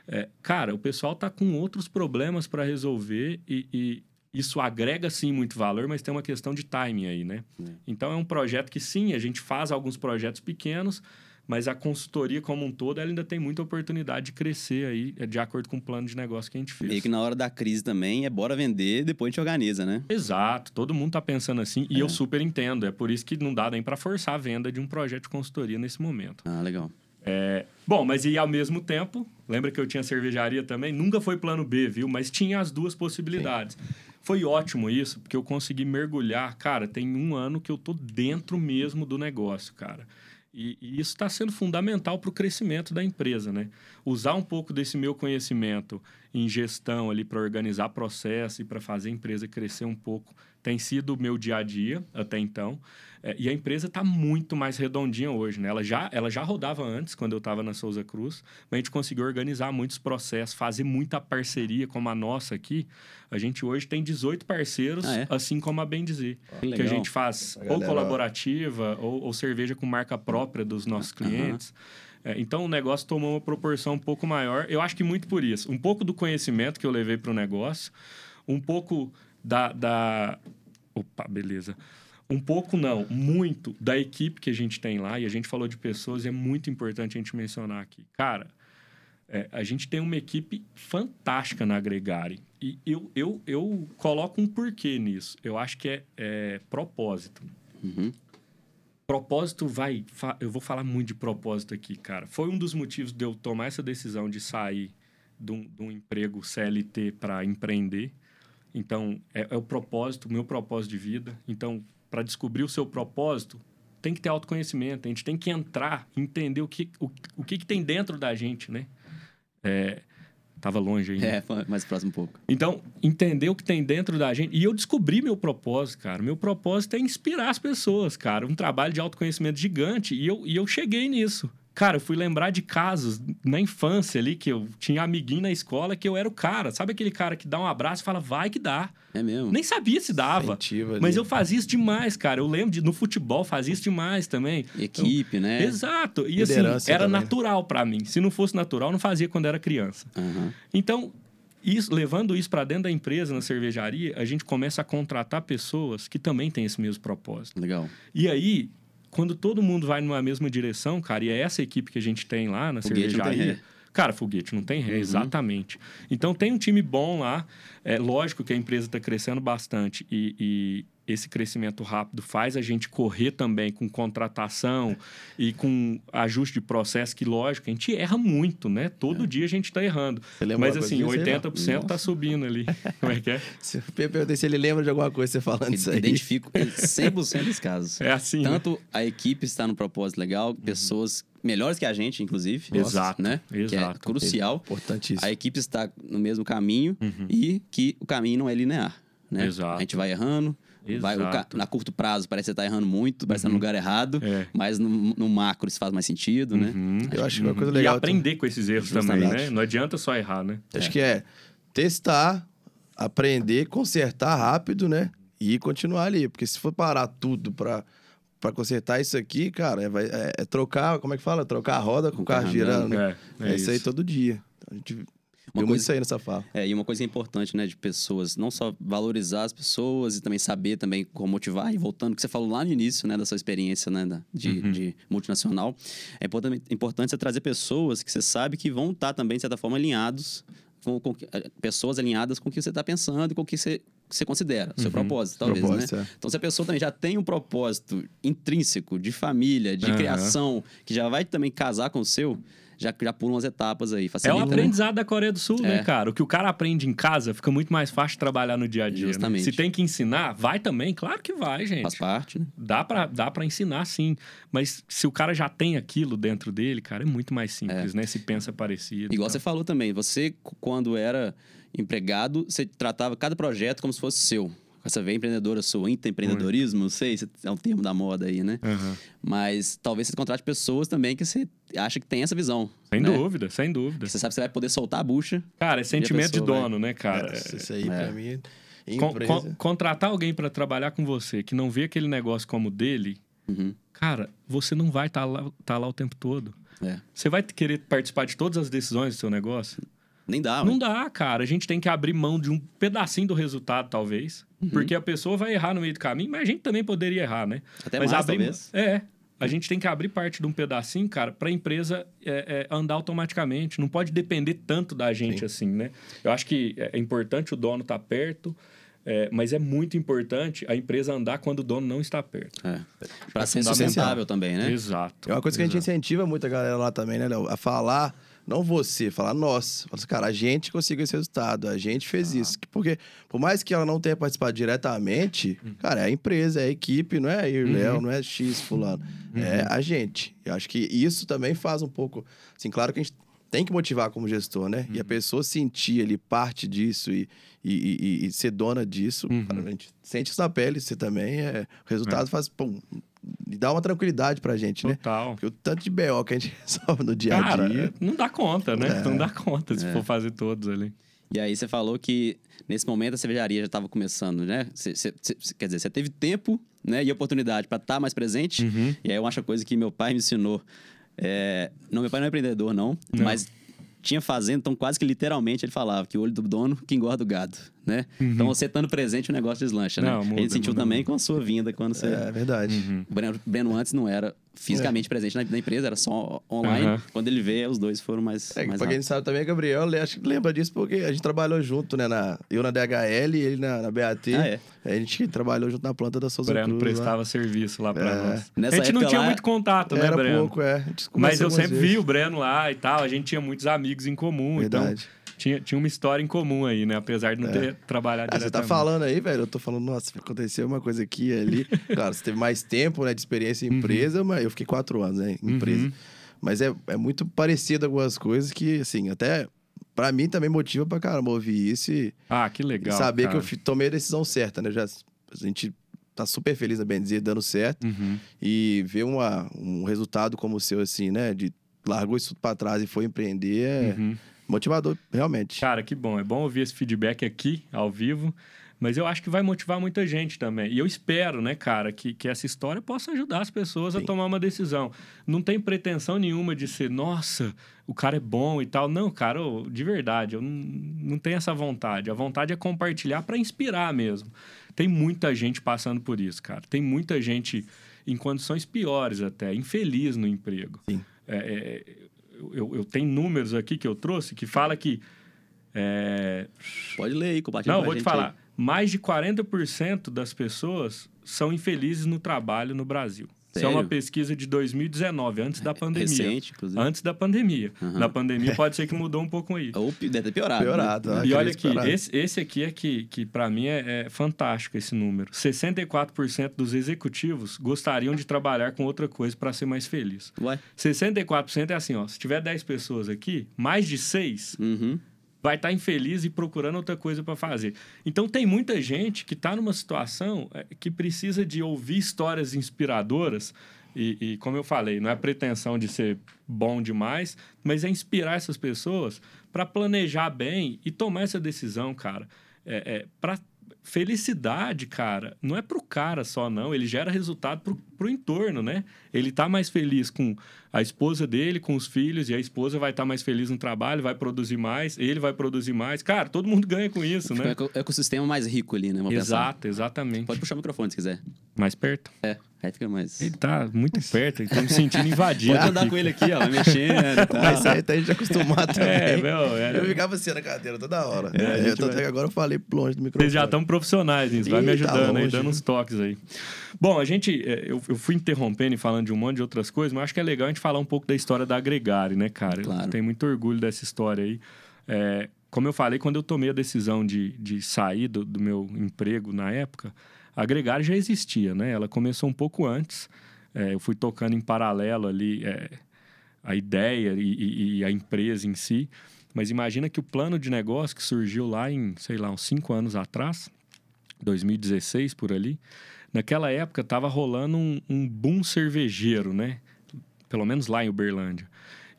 É, cara, o pessoal tá com outros problemas para resolver e, e isso agrega sim muito valor, mas tem uma questão de timing aí, né? Então é um projeto que sim, a gente faz alguns projetos pequenos, mas a consultoria como um todo ela ainda tem muita oportunidade de crescer aí, é, de acordo com o plano de negócio que a gente fez. Meio que na hora da crise também é bora vender, depois a gente organiza, né? Exato, todo mundo tá pensando assim e eu super entendo. É por isso que não dá nem para forçar a venda de um projeto de consultoria nesse momento. Ah, legal. É, bom, mas e ao mesmo tempo, lembra que eu tinha cervejaria também? Nunca foi plano B, viu? Mas tinha as duas possibilidades. Foi ótimo isso, porque eu consegui mergulhar. Cara, tem um ano que eu tô dentro mesmo do negócio, cara. E, e isso está sendo fundamental para o crescimento da empresa, né? Usar um pouco desse meu conhecimento em gestão ali para organizar processo e para fazer a empresa crescer um pouco tem sido o meu dia a dia até então. É, e a empresa está muito mais redondinha hoje, né? Ela já, ela já rodava antes, quando eu estava na Souza Cruz, mas a gente conseguiu organizar muitos processos, fazer muita parceria, como a nossa aqui. A gente hoje tem 18 parceiros, Ah, é? assim como a Bem Dizer. Que Que a gente faz A ou galera- colaborativa ou, ou cerveja com marca própria dos nossos clientes. É, então o negócio tomou uma proporção um pouco maior. Eu acho que muito por isso. Um pouco do conhecimento que eu levei para o negócio, um pouco da, da. Opa, beleza. Um pouco não, muito da equipe que a gente tem lá, e a gente falou de pessoas, e é muito importante a gente mencionar aqui. Cara, é, a gente tem uma equipe fantástica na Agregare. E eu, eu, eu coloco um porquê nisso. Eu acho que é, é propósito. Uhum. Propósito vai. Eu vou falar muito de propósito aqui, cara. Foi um dos motivos de eu tomar essa decisão de sair de um, de um emprego CLT para empreender. Então, é, é o propósito, o meu propósito de vida. Então, para descobrir o seu propósito, tem que ter autoconhecimento. A gente tem que entrar, entender o que, o, o que, que tem dentro da gente, né? É, tava longe né? É, mais próximo um pouco. Então, entender o que tem dentro da gente. E eu descobri meu propósito, cara. Meu propósito é inspirar as pessoas, cara. Um trabalho de autoconhecimento gigante. E eu, e eu cheguei nisso. Cara, eu fui lembrar de casos na infância ali, que eu tinha amiguinho na escola que eu era o cara. Sabe aquele cara que dá um abraço e fala, vai que dá. É mesmo. Nem sabia se dava. Incentiva ali. Mas eu fazia isso demais, cara. Eu lembro de no futebol fazia isso demais também. Equipe, né? Exato. E assim, Liderança era também. natural pra mim. Se não fosse natural, não fazia quando era criança. Aham. Então, isso, levando isso para dentro da empresa, na cervejaria, a gente começa a contratar pessoas que também têm esse mesmo propósito. Legal. E aí, quando todo mundo vai numa mesma direção, cara, e é essa equipe que a gente tem lá na Foguete cervejaria. Cara, foguete não tem ré, Uhum. exatamente. Então tem um time bom lá. É lógico que a empresa está crescendo bastante e, e esse crescimento rápido faz a gente correr também com contratação e com ajuste de processo, que lógico, a gente erra muito, né? Todo dia a gente está errando. Você lembra Mas assim, coisa disso aí, 80% não? tá subindo ali. Como é que é? Se eu perguntei se ele lembra de alguma coisa você falando isso aí. Identifico 100% dos casos. É assim. né? Tanto a equipe está no propósito legal, pessoas melhores que a gente, inclusive. Exato, Né? Que é exato. crucial. Importantíssimo. A equipe está no mesmo caminho e que o caminho não é linear. Né? Uhum. Exato. A gente vai errando. Vai, ca-. Uhum. na curto prazo parece que você está errando muito, parece que tá no lugar errado, É. mas no, no macro isso faz mais sentido, né? Uhum. Eu acho que uma coisa E legal. aprender com esses erros também, Justamente. né? Não adianta só errar, né? Acho que é testar, aprender, consertar rápido, né? E continuar ali. Porque se for parar tudo pra, pra consertar isso aqui, cara, é, vai- é- é trocar, como é que fala? Trocar a roda com o carro carro girando. né? É, é isso aí todo dia. Então, a gente Uma muito coisa- isso aí nessa fala. É, e uma coisa importante, né, de pessoas, não só valorizar as pessoas e também saber também como motivar. E voltando, que você falou lá no início, né, da sua experiência, né, da- de, Uhum. de multinacional, é importante, importante você trazer pessoas que você sabe que vão estar também, de certa forma, alinhados, com, com eh, pessoas alinhadas com o que você está pensando e com o que você você considera, seu propósito, talvez, Propósito, né? é. Então, se a pessoa também já tem um propósito intrínseco de família, de Aham. criação, que já vai também casar com o seu, já, já pula umas etapas aí. É Facilita, o né? aprendizado da Coreia do Sul, né, É. cara? O que o cara aprende em casa fica muito mais fácil de trabalhar no dia a dia. né? Justamente. Se tem que ensinar, vai também? Claro que vai, gente. Faz parte, né? Dá pra, dá pra ensinar, sim. Mas se o cara já tem aquilo dentro dele, cara, é muito mais simples, né? Se pensa parecido. Igual então. você falou também, você, quando era empregado, você tratava cada projeto como se fosse seu. Essa veia empreendedora sua, empreendedorismo, não sei se é um termo da moda aí, né? Aham. Mas talvez você contrate pessoas também que você acha que tem essa visão. Sem né? dúvida, sem dúvida. Que você sabe que você vai poder soltar a bucha. Cara, é sentimento de pessoa vai- dono, né, cara? É, isso aí, É. pra mim, Con- empresa... con- contratar alguém pra trabalhar com você que não vê aquele negócio como dele, Uhum. cara, você não vai estar lá, tá lá o tempo todo. É. Você vai querer participar de todas as decisões do seu negócio? Nem dá, Não dá, cara. A gente tem que abrir mão de um pedacinho do resultado, talvez. Uhum. Porque a pessoa vai errar no meio do caminho, mas a gente também poderia errar, né? Até mas mais, abrir, talvez. É. A gente tem que abrir parte de um pedacinho, cara, pra empresa é, é, andar automaticamente. Não pode depender tanto da gente Sim. assim, né? Eu acho que é importante o dono estar perto, é, mas é muito importante a empresa andar quando o dono não está perto. É. Pra ser sustentável também, né? Exato. É uma coisa que a gente exato. incentiva muito a galera lá também, né, Léo? A falar, não você, falar nós. Fala assim, cara, a gente conseguiu esse resultado, a gente fez Ah. isso. Porque, por mais que ela não tenha participado diretamente, Hum. cara, é a empresa, é a equipe, não é eu, Uhum. Léo, não é X, fulano. É a gente. Eu acho que isso também faz um pouco. Assim, claro que a gente tem que motivar como gestor, né? Uhum. E a pessoa sentir ali parte disso e, e, e- e ser dona disso, Uhum. cara, a gente sente isso na pele, você também é. O resultado faz. Pum, dá uma tranquilidade pra gente, né? Total. Porque o tanto de BO que a gente resolve no dia a Cara, dia. não dá conta, né? É. Não dá conta se É. for fazer todos ali. E aí você falou que nesse momento a cervejaria já estava começando, né? Você- você- você- quer dizer, você teve tempo né, e oportunidade para estar mais presente. Uhum. E aí eu acho a coisa que meu pai me ensinou. É, Não, meu pai não é empreendedor, não, Não. mas tinha fazenda, então quase que literalmente ele falava que o olho do dono que engorda o gado, né? Então você estando presente, o negócio deslancha, né? Uhum. Não, muda, ele sentiu muda também muito. com a sua vinda quando você... É verdade. Uhum. O Breno, Breno antes não era fisicamente presente na, na empresa, era só online. Aham. Quando ele veio, os dois foram mais, É, mais pra quem não rápidos. sabe também, Gabriel, acho que lembra disso porque a gente trabalhou junto, né? Na, eu na DHL e ele na, na BAT. Ah, é? A gente trabalhou junto na planta da O Souza Breno Cruz. lá. prestava serviço lá pra É. nós. Nessa a gente não tinha lá, muito contato, né, Era Breno? pouco, é. A gente Mas eu sempre vezes. vi o Breno lá e tal. A gente tinha muitos amigos em comum. Verdade. Então, tinha, tinha uma história em comum aí, né? Apesar de não ter trabalhado Ah, você tá falando aí, velho. Eu tô falando, nossa, aconteceu uma coisa aqui e ali. claro, você teve mais tempo, né, de experiência em empresa, mas eu fiquei quatro anos, né, em empresa. Uhum. Mas é, é muito parecido algumas coisas que, assim, até pra mim também motiva pra caramba ouvir isso e, Ah, que legal. saber cara. que eu tomei a decisão certa, né? Já, a gente tá super feliz na Benzer dando certo Uhum. e ver uma, um resultado como o seu, assim, né, de largou isso tudo pra trás e foi empreender é Uhum. Motivador, realmente. Cara, que bom. É bom ouvir esse feedback aqui, ao vivo. Mas eu acho que vai motivar muita gente também. E eu espero, né, cara, que, que essa história possa ajudar as pessoas a Sim. tomar uma decisão. Não tem pretensão nenhuma de ser, nossa, o cara é bom e tal. Não, cara, ô, de verdade, eu não, não tenho essa vontade. A vontade é compartilhar para inspirar mesmo. Tem muita gente passando por isso, cara. Tem muita gente em condições piores até, infeliz no emprego. Sim. É, é, eu, eu- tenho números aqui que eu trouxe que fala que é, Pode ler aí, compartilha não, com vou te falar. aí. Mais de 40% das pessoas são infelizes no trabalho no Brasil. Isso é uma pesquisa de 2019, antes da pandemia. Recente, inclusive. Antes da pandemia. Aham. Na pandemia pode ser que mudou um pouco aí. Ou deve ter piorado. né? Piorado, né? E olha aqui, esse, esse aqui é que, que para mim é, é fantástico esse número. 64% dos executivos gostariam de trabalhar com outra coisa para ser mais feliz. Ué? 64% é assim, ó. Se tiver 10 pessoas aqui, mais de 6 Uhum. Vai estar infeliz e procurando outra coisa para fazer. Então tem muita gente que está numa situação é, que precisa de ouvir histórias inspiradoras e, e, como eu falei, não é pretensão de ser bom demais, mas é inspirar essas pessoas para planejar bem e tomar essa decisão, cara. É, é, para felicidade, cara, não é pro cara só, não. Ele gera resultado pro, pro entorno, né? Ele tá mais feliz com a esposa dele, com os filhos, e a esposa vai estar mais feliz no trabalho, vai produzir mais, ele vai produzir mais. Cara, todo mundo ganha com isso, né? eco- ecossistema mais rico ali, né? Exato, exatamente. Pode puxar o microfone se quiser. Mais perto. É, aí fica mais. Ele tá muito perto, ele tá me sentindo invadido. Pode andar aqui. com ele aqui, ó, mexendo. Tá. Mas aí tá a gente acostumado também. É, meu, é. Eu ficava assim na cadeira toda hora. É, É, gente tanto vai- é que agora eu falei longe do microfone. Vocês já estão profissionais nisso, vai me tá ajudando aí, dando uns toques aí. Bom, a gente, é, eu, eu fui interrompendo e falando de um monte de outras coisas, mas acho que é legal a gente falar um pouco da história da Agregare, né, cara? Claro. Eu tenho muito orgulho dessa história aí. É, como eu falei, quando eu tomei a decisão de, de sair do, do meu emprego na época, a Agregare já existia, né? Ela começou um pouco antes. É, eu fui tocando em paralelo ali é, a ideia e, e- e a empresa em si. Mas imagina que o plano de negócio que surgiu lá em, sei lá, uns cinco anos atrás, 2016 por ali, naquela época estava rolando um, um boom cervejeiro, né? Pelo menos lá em Uberlândia.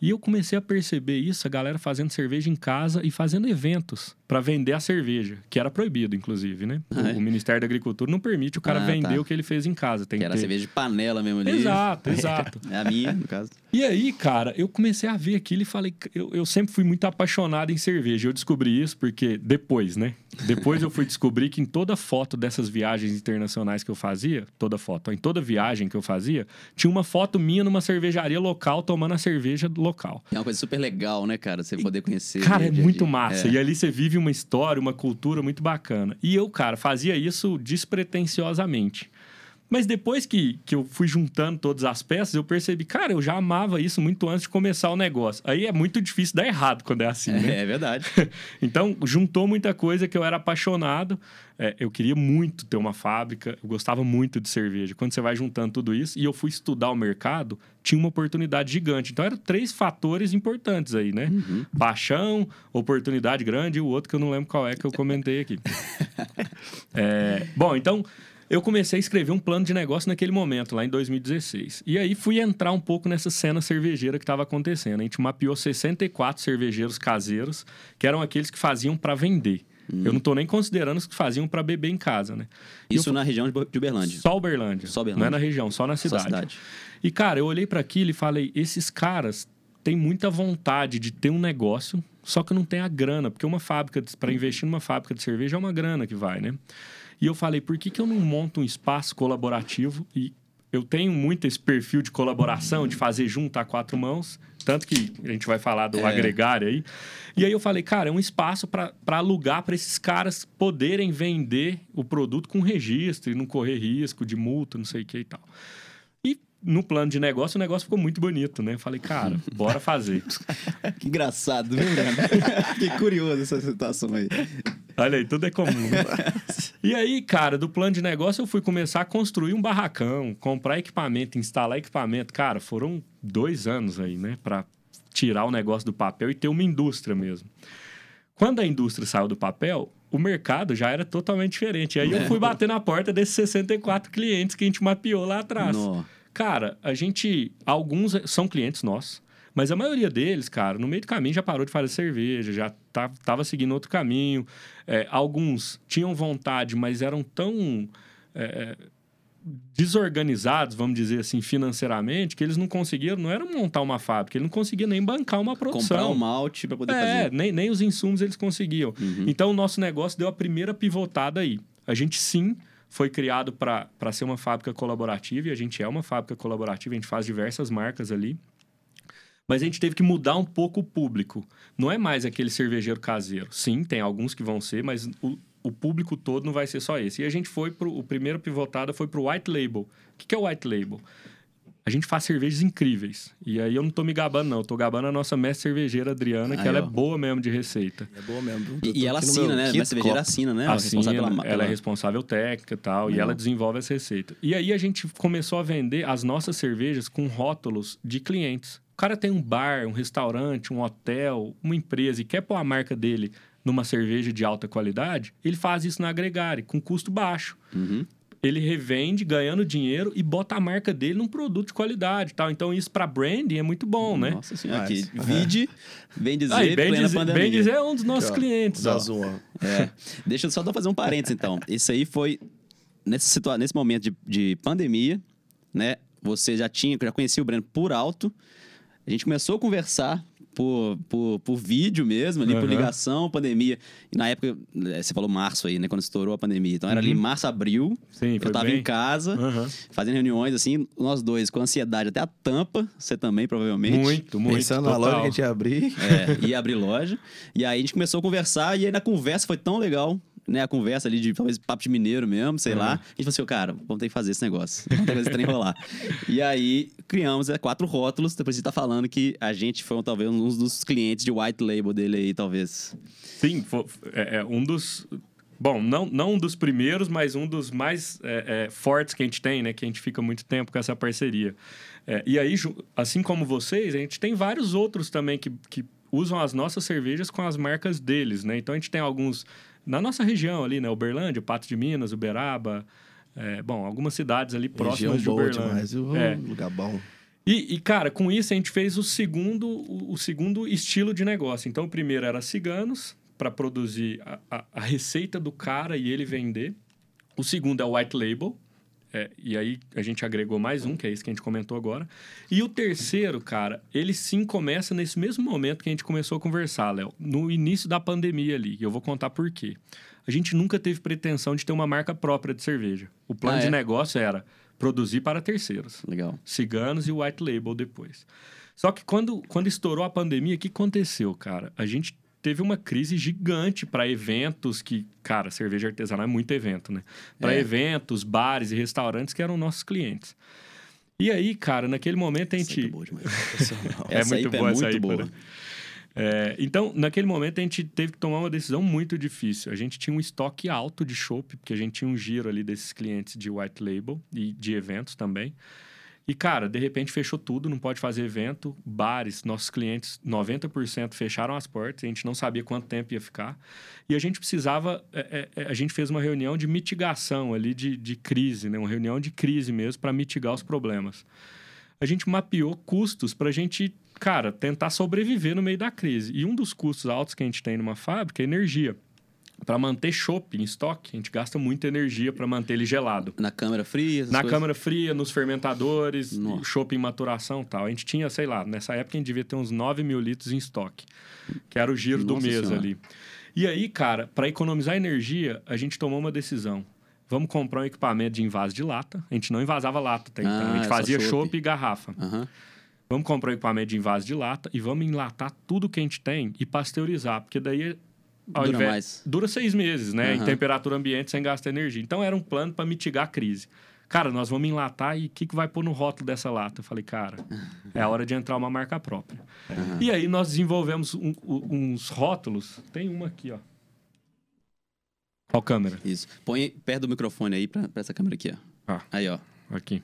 E eu comecei a perceber isso, a galera fazendo cerveja em casa e fazendo eventos para vender a cerveja, que era proibido, inclusive, né? O- Ah, é? O Ministério da Agricultura não permite o cara Ah, vender tá. o que ele fez em casa. Tem Que que era ter... cerveja de panela mesmo ali. Exato, exato. É a minha, no caso. E aí, cara, eu comecei a ver aquilo e falei, eu, eu sempre fui muito apaixonado em cerveja. Eu descobri isso porque depois, né? Depois eu fui descobrir que em toda foto dessas viagens internacionais que eu fazia, toda foto, em toda viagem que eu fazia, tinha uma foto minha numa cervejaria local tomando a cerveja local. É uma coisa super legal, né, cara? Você poder conhecer. Cara, é muito massa. É. E ali você vive uma história, uma cultura muito bacana. E eu, cara, fazia isso despretensiosamente. Mas depois que, que eu fui juntando todas as peças, eu percebi, cara, eu já amava isso muito antes de começar o negócio. Aí é muito difícil dar errado quando é assim, né? É, é verdade. Então, juntou muita coisa que eu era apaixonado. É, eu queria muito ter uma fábrica, eu gostava muito de cerveja. Quando você vai juntando tudo isso, e eu fui estudar o mercado, tinha uma oportunidade gigante. Então, eram três fatores importantes aí, né? Paixão, oportunidade grande e o outro que eu não lembro qual é que eu comentei aqui. É, bom, então, eu comecei a escrever um plano de negócio naquele momento, lá em 2016. E aí fui entrar um pouco nessa cena cervejeira que estava acontecendo. A gente mapeou 64 cervejeiros caseiros, que eram aqueles que faziam para vender. Eu não estou nem considerando os que faziam para beber em casa, né? Isso eu- na região de Uberlândia. Só Uberlândia. Só Uberlândia. Não é na região, só na Só cidade. cidade. E, cara, eu olhei para aquilo e falei: esses caras têm muita vontade de ter um negócio, só que não tem a grana, porque uma fábrica, para investir numa fábrica de cerveja é uma grana que vai, né? E eu falei: por que, que eu não monto um espaço colaborativo? E eu tenho muito esse perfil de colaboração, de fazer junto a quatro mãos, tanto que a gente vai falar do É. agregar aí. E aí eu falei, cara, é um espaço para alugar para esses caras poderem vender o produto com registro e não correr risco de multa, não sei o que e tal. E no plano de negócio, o negócio ficou muito bonito, né? Eu falei, cara, bora fazer. Que engraçado, viu? Fiquei curioso essa situação aí. Olha aí, tudo é comum. e aí, cara, do plano de negócio eu fui começar a construir um barracão, comprar equipamento, instalar equipamento. Cara, foram dois anos aí, né? Pra tirar o negócio do papel e ter uma indústria mesmo. Quando a indústria saiu do papel, o mercado já era totalmente diferente. E aí eu fui bater na porta desses 64 clientes que a gente mapeou lá atrás. Nó. Cara, a gente. Alguns são clientes nossos, mas a maioria deles, cara, no meio do caminho já parou de fazer cerveja, já tá, tava seguindo outro caminho. É, alguns tinham vontade, mas eram tão. é, desorganizados, vamos dizer assim, financeiramente, que eles não conseguiram, não era montar uma fábrica, ele não conseguia nem bancar uma produção. Comprar um malte pra poder É, fazer. nem, nem os insumos eles conseguiam. Uhum. Então, o nosso negócio deu a primeira pivotada aí. A gente, sim, foi criado para ser uma fábrica colaborativa, e a gente é uma fábrica colaborativa, a gente faz diversas marcas ali. Mas a gente teve que mudar um pouco o público. Não é mais aquele cervejeiro caseiro. Sim, tem alguns que vão ser, mas o, o público todo não vai ser só esse. E a gente foi pro. O primeiro pivotada foi pro white label. O que, que é o white label? A gente faz cervejas incríveis. E aí eu não tô me gabando, não. Eu tô gabando a nossa mestre cervejeira, Adriana, que Aí, ela ó. é boa mesmo de receita. É boa mesmo. E, e ela assina, né? quinto Mas cervejeira assina, né? Ela é responsável ela, pela, ela é pela- responsável técnica e tal, e Legal. ela desenvolve essa receita. E aí a gente começou a vender as nossas cervejas com rótulos de clientes. O cara tem um bar, um restaurante, um hotel, uma empresa e quer pôr a marca dele numa cerveja de alta qualidade, ele faz isso na Agregare, com custo baixo. Uhum. Ele revende ganhando dinheiro e bota a marca dele num produto de qualidade e tal. Então isso para branding é muito bom, né? Nossa senhora, aqui. Vide, bem dizer, Aí, bem plena dizer, pandemia. bem dizer é um dos nossos Aqui, ó, clientes. Zazu, ó. É. Deixa eu só dar- fazer um parênteses, então. Isso aí foi nessa situa nesse momento de, de pandemia, né? Você já tinha, já conhecia o Breno por alto. A gente começou a conversar, por, por, por vídeo mesmo, ali, por Aham. ligação, pandemia. E na época, eh, você falou março aí, né? Quando estourou a pandemia. Então era ali março, abril. Uhum. Sim, eu tava bem- em casa, Aham. fazendo reuniões, assim, nós dois com ansiedade até a tampa, você também, provavelmente. Muito, muito. Pensando na total. loja que a gente ia abrir. É, ia abrir loja. E aí a gente começou a conversar, e aí na conversa foi tão legal, né? A conversa ali de talvez papo de mineiro mesmo, sei lá. A gente falou assim, "Ô, cara, vamos ter que fazer esse negócio. Vamos ter que fazer esse trem rolar. E aí criamos é, quatro rótulos. Depois você tá falando que a gente foi talvez um dos clientes de white label dele aí, talvez. Sim, fo- é, é um dos. Bom, não, não um dos primeiros, mas um dos mais é, é, fortes que a gente tem, né? Que a gente fica muito tempo com essa parceria. É, e aí, assim como vocês, a gente tem vários outros também que, que usam as nossas cervejas com as marcas deles, né? Então a gente tem alguns na nossa região ali, né? Uberlândia, Pato de Minas, Uberaba. é, bom, algumas cidades ali próximas Região de Uberlândia. demais. Uh, É. Lugar bom. E, e, cara, com isso a gente fez o segundo, o, o segundo estilo de negócio. Então, o primeiro era ciganos, para produzir a, a- a receita do cara e ele vender. O segundo é o white label. É, e aí a gente agregou mais um, que é esse que a gente comentou agora. E o terceiro, cara, ele sim começa nesse mesmo momento que a gente começou a conversar, Léo. No início da pandemia ali. E eu vou contar por quê. A gente nunca teve pretensão de ter uma marca própria de cerveja. O plano Ah, de é? negócio era produzir para terceiros Legal. ciganos e white label depois. Só que quando, quando estourou a pandemia, o que aconteceu, cara? A gente teve uma crise gigante para eventos que, cara, cerveja artesanal é muito evento, né? Para É. eventos, bares e restaurantes que eram nossos clientes. E aí, cara, naquele momento a Essa gente é boa demais. Sensacional. É muito boa essa muito boa. né? É, então, naquele momento, a gente teve que tomar uma decisão muito difícil. A gente tinha um estoque alto de chopp, porque a gente tinha um giro ali desses clientes de white label e de eventos também. E, cara, de repente fechou tudo, não pode fazer evento. Bares, nossos clientes, 90% fecharam as portas, a gente não sabia quanto tempo ia ficar. E a gente precisava. é, é, é, a gente fez uma reunião de mitigação ali, de, de crise, né? Uma reunião de crise mesmo, para mitigar os problemas a gente mapeou custos para a gente, cara, tentar sobreviver no meio da crise. E um dos custos altos que a gente tem numa fábrica é energia. Para manter chopp em estoque, a gente gasta muita energia para manter ele gelado. Na câmera fria, Na coisas? câmara fria, nos fermentadores, chopp em maturação e tal. A gente tinha, sei lá, nessa época a gente devia ter uns 9 mil litros em estoque, que era o giro do Nossa mês Senhora. ali. E aí, cara, para economizar energia, a gente tomou uma decisão. Vamos comprar um equipamento de invase de lata. A gente não invasava lata até então. Ah, a gente só fazia chopp. e garrafa. Aham. Vamos comprar um equipamento de invase de lata e vamos enlatar tudo que a gente tem e pasteurizar, porque daí Dura invés- mais. dura seis meses, né? Em Aham. temperatura ambiente sem gastar energia. Então era um plano para mitigar a crise. Cara, nós vamos enlatar e o que, que vai pôr no rótulo dessa lata? Eu falei, cara, é a hora de entrar uma marca própria. E aí nós desenvolvemos um- um- uns rótulos. Tem uma aqui, ó. Qual câmera? Isso. Põe perto do microfone aí pra essa câmera aqui, ó. Ah. Aí, ó. Aqui.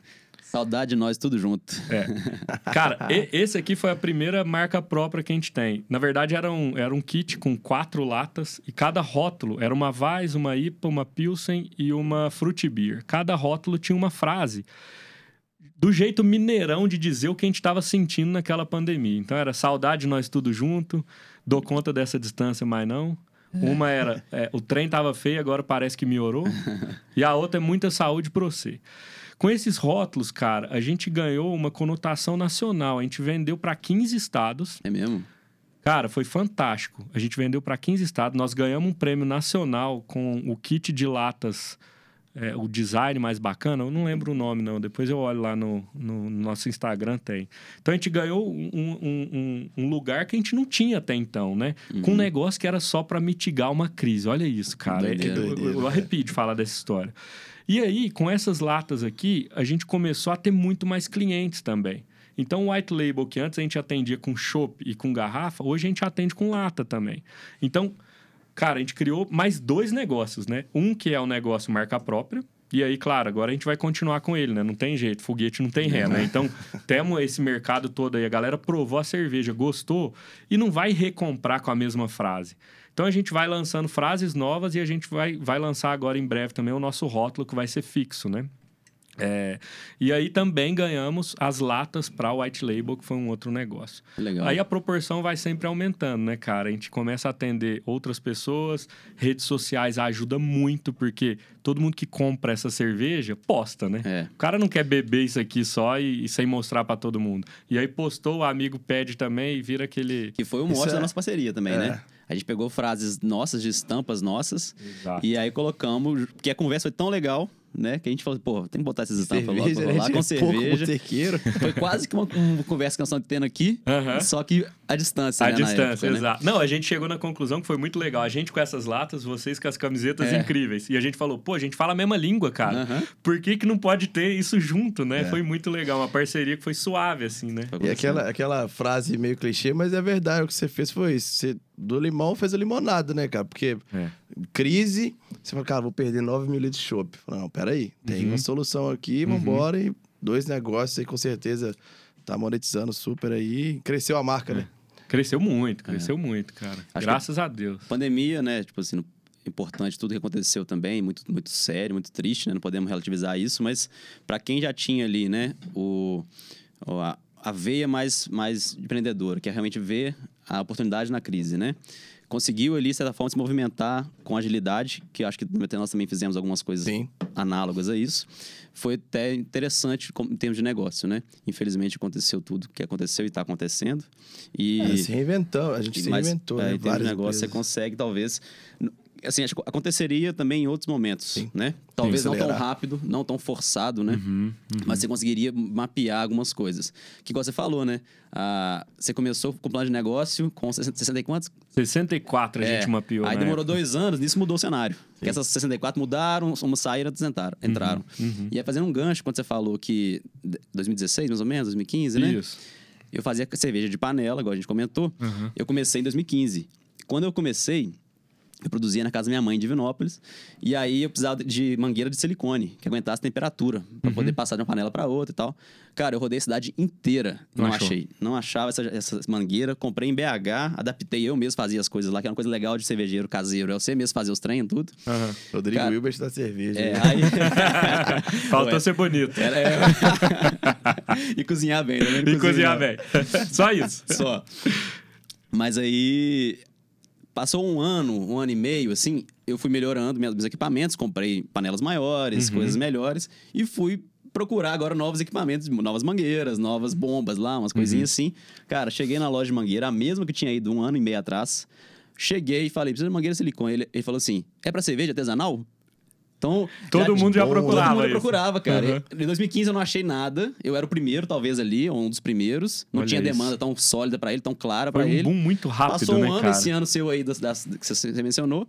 Saudade de nós tudo junto. É. Cara, e- esse aqui foi a primeira marca própria que a gente tem. Na verdade, era um, era um kit com quatro latas e cada rótulo era uma Weiss, uma IPA, uma Pilsen e uma Fruit Beer. Cada rótulo tinha uma frase do jeito mineirão de dizer o que a gente estava sentindo naquela pandemia. Então era saudade nós tudo junto, dou conta dessa distância, mas não. Uma era é, o trem tava feio, agora parece que melhorou. e a outra é muita saúde pra você. Com esses rótulos, cara, a gente ganhou uma conotação nacional. A gente vendeu para 15 estados. É mesmo? Cara, foi fantástico. A gente vendeu para 15 estados. Nós ganhamos um prêmio nacional com o kit de latas, é, o design mais bacana. Eu não lembro o nome, não. Depois eu olho lá no, no nosso Instagram, tem. Então a gente ganhou um, um- um- um lugar que a gente não tinha até então, né? Com um negócio que era só para mitigar uma crise. Olha isso, cara. É- Doideira. eu- eu, Doideira, eu arrepio de falar dessa história. E aí, com essas latas aqui, a gente começou a ter muito mais clientes também. Então, o white label que antes a gente atendia com chopp e com garrafa, hoje a gente atende com lata também. Então, cara, a gente criou mais dois negócios, né? Um que é o negócio marca própria. E aí, claro, agora a gente vai continuar com ele, né? Não tem jeito, foguete não tem ré, né? Então, temos esse mercado todo aí. A galera provou a cerveja, gostou e não vai recomprar com a mesma frase. Então, a gente vai lançando frases novas e a gente vai, vai lançar agora em breve também o nosso rótulo, que vai ser fixo, né? É, e aí também ganhamos as latas para o White Label, que foi um outro negócio. Legal. Aí a proporção vai sempre aumentando, né, cara? A gente começa a atender outras pessoas, redes sociais ajuda muito, porque todo mundo que compra essa cerveja posta, né? É. O cara não quer beber isso aqui só e, e sem mostrar para todo mundo. E aí postou, o amigo pede também e vira aquele. Que foi o mote da é- nossa parceria também, É. né? A gente pegou frases nossas, de estampas nossas, Exato. e aí colocamos, porque a conversa foi tão legal, né? Que a gente falou, pô, tem que botar essas estampas logo Cerveja, pra né? com pouco cerveja. Foi quase que uma, uma conversa que nós estamos tendo aqui, Aham. só que a distância, A né, distância, época, né? exato. Não, a gente chegou na conclusão que foi muito legal. A gente com essas latas, vocês com as camisetas É. incríveis. E a gente falou, pô, a gente fala a mesma língua, cara. Aham. Por que, que não pode ter isso junto, né? É. Foi muito legal. Uma parceria que foi suave, assim, né? E aquela, aquela frase meio clichê, mas é verdade. O que você fez foi isso. Você, do limão, fez a limonada, né, cara? Porque É. crise, você fala, cara, vou perder 9 mil litros de chopp. Fala, Não, peraí, tem Uhum. uma solução aqui, vambora. E dois negócios aí, com certeza, tá monetizando super aí. Cresceu a marca, né? Cresceu muito, cresceu muito, cara. É. Acho Graças a Deus. Pandemia, né? Tipo assim, importante tudo que aconteceu também, muito, muito sério, muito triste, né? Não podemos relativizar isso, mas para quem já tinha ali, né, o, o- a, a veia mais, mais empreendedora, que é realmente ver a oportunidade na crise, né? Conseguiu ali, de certa forma, se movimentar com agilidade, que acho que nós também fizemos algumas coisas Sim. análogas a isso. Foi até interessante em termos de negócio, né? Infelizmente aconteceu tudo que aconteceu e está acontecendo. E É, se reinventou, a gente se mas, reinventou, é, né? em termos de negócio, você empresas. consegue, talvez. Assim, acho que aconteceria também em outros momentos, Sim. né? Talvez não tão rápido, não tão forçado, né? Uhum, Mas você conseguiria mapear algumas coisas. Que igual você falou, né? Ah, você começou com plano de negócio com 60, 60 e quantos? 64 a É, gente mapeou. Aí na demorou época. dois anos, nisso mudou o cenário. Porque essas 64 mudaram, umas saíram, outras entraram. entraram. Uhum. E aí, fazendo um gancho, quando você falou que de- 2016, mais ou menos, 2015, né? Isso. Eu fazia cerveja de panela, igual a gente comentou. Uhum. Eu comecei em 2015. Quando eu comecei, eu produzia na casa da minha mãe, em Divinópolis. E aí eu precisava de mangueira de silicone, que aguentasse temperatura, para Uhum. poder passar de uma panela para outra e tal. Cara, eu rodei a cidade inteira. Não Não, achei. Não achava essa, essa mangueira. Comprei em BH, adaptei eu mesmo, fazia as coisas lá, que era uma coisa legal de cervejeiro caseiro. É você mesmo fazer os trem e tudo. Aham. Rodrigo Cara, Hilbert da cerveja. É, né? aí... Faltou Ué, ser bonito. era- é. e cozinhar bem, né? E cozinhar bem. Só isso. Só. Mas aí. Passou um ano, um ano e meio, assim, eu fui melhorando meus equipamentos, comprei panelas maiores, Uhum. coisas melhores, e fui procurar agora novos equipamentos, novas mangueiras, novas bombas lá, umas coisinhas Uhum. assim. Cara, cheguei na loja de mangueira, a mesma que tinha ido um ano e meio atrás. Cheguei e falei, precisa de mangueira de silicone. Ele, ele falou assim: é pra cerveja artesanal? Então. Todo mundo já procurava Todo mundo isso. procurava, cara. Uhum. Em 2015 eu não achei nada. Eu era o primeiro, talvez, ali, ou um dos primeiros. Não Olha tinha isso. demanda tão sólida pra ele, tão clara pra Foi um ele. boom muito rápido, Passou um né, ano cara? esse ano seu aí das, das- que você mencionou.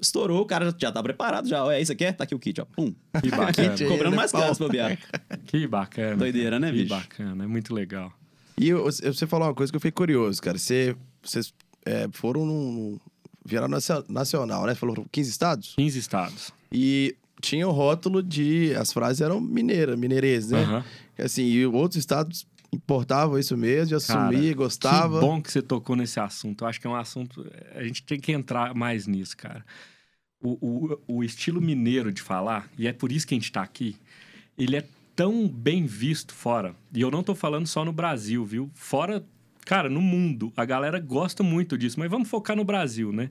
Estourou, o cara já, já tá preparado já. É isso aqui? é? Tá aqui o kit, ó. Pum. Que bacana. Cobrando né, mais caro se bobear. Que bacana. Doideira, né, que bicho? bacana. É muito legal. E eu- você falou uma coisa que eu fiquei curioso, cara. Você, vocês é, foram num. Vieram nacio- nacional, né? Falou 15 estados? 15 estados. E tinha o rótulo de. As frases eram mineiras, mineirês, né? Aham. Assim, e outros estados importavam isso mesmo, assumir, gostava. Que bom que você tocou nesse assunto. Eu acho que é um assunto. A gente tem que entrar mais nisso, cara. O, o, o estilo mineiro de falar, e é por isso que a gente tá aqui, ele é tão bem visto fora. E eu não tô falando só no Brasil, viu? Fora, cara, no mundo. A galera gosta muito disso, mas vamos focar no Brasil, né?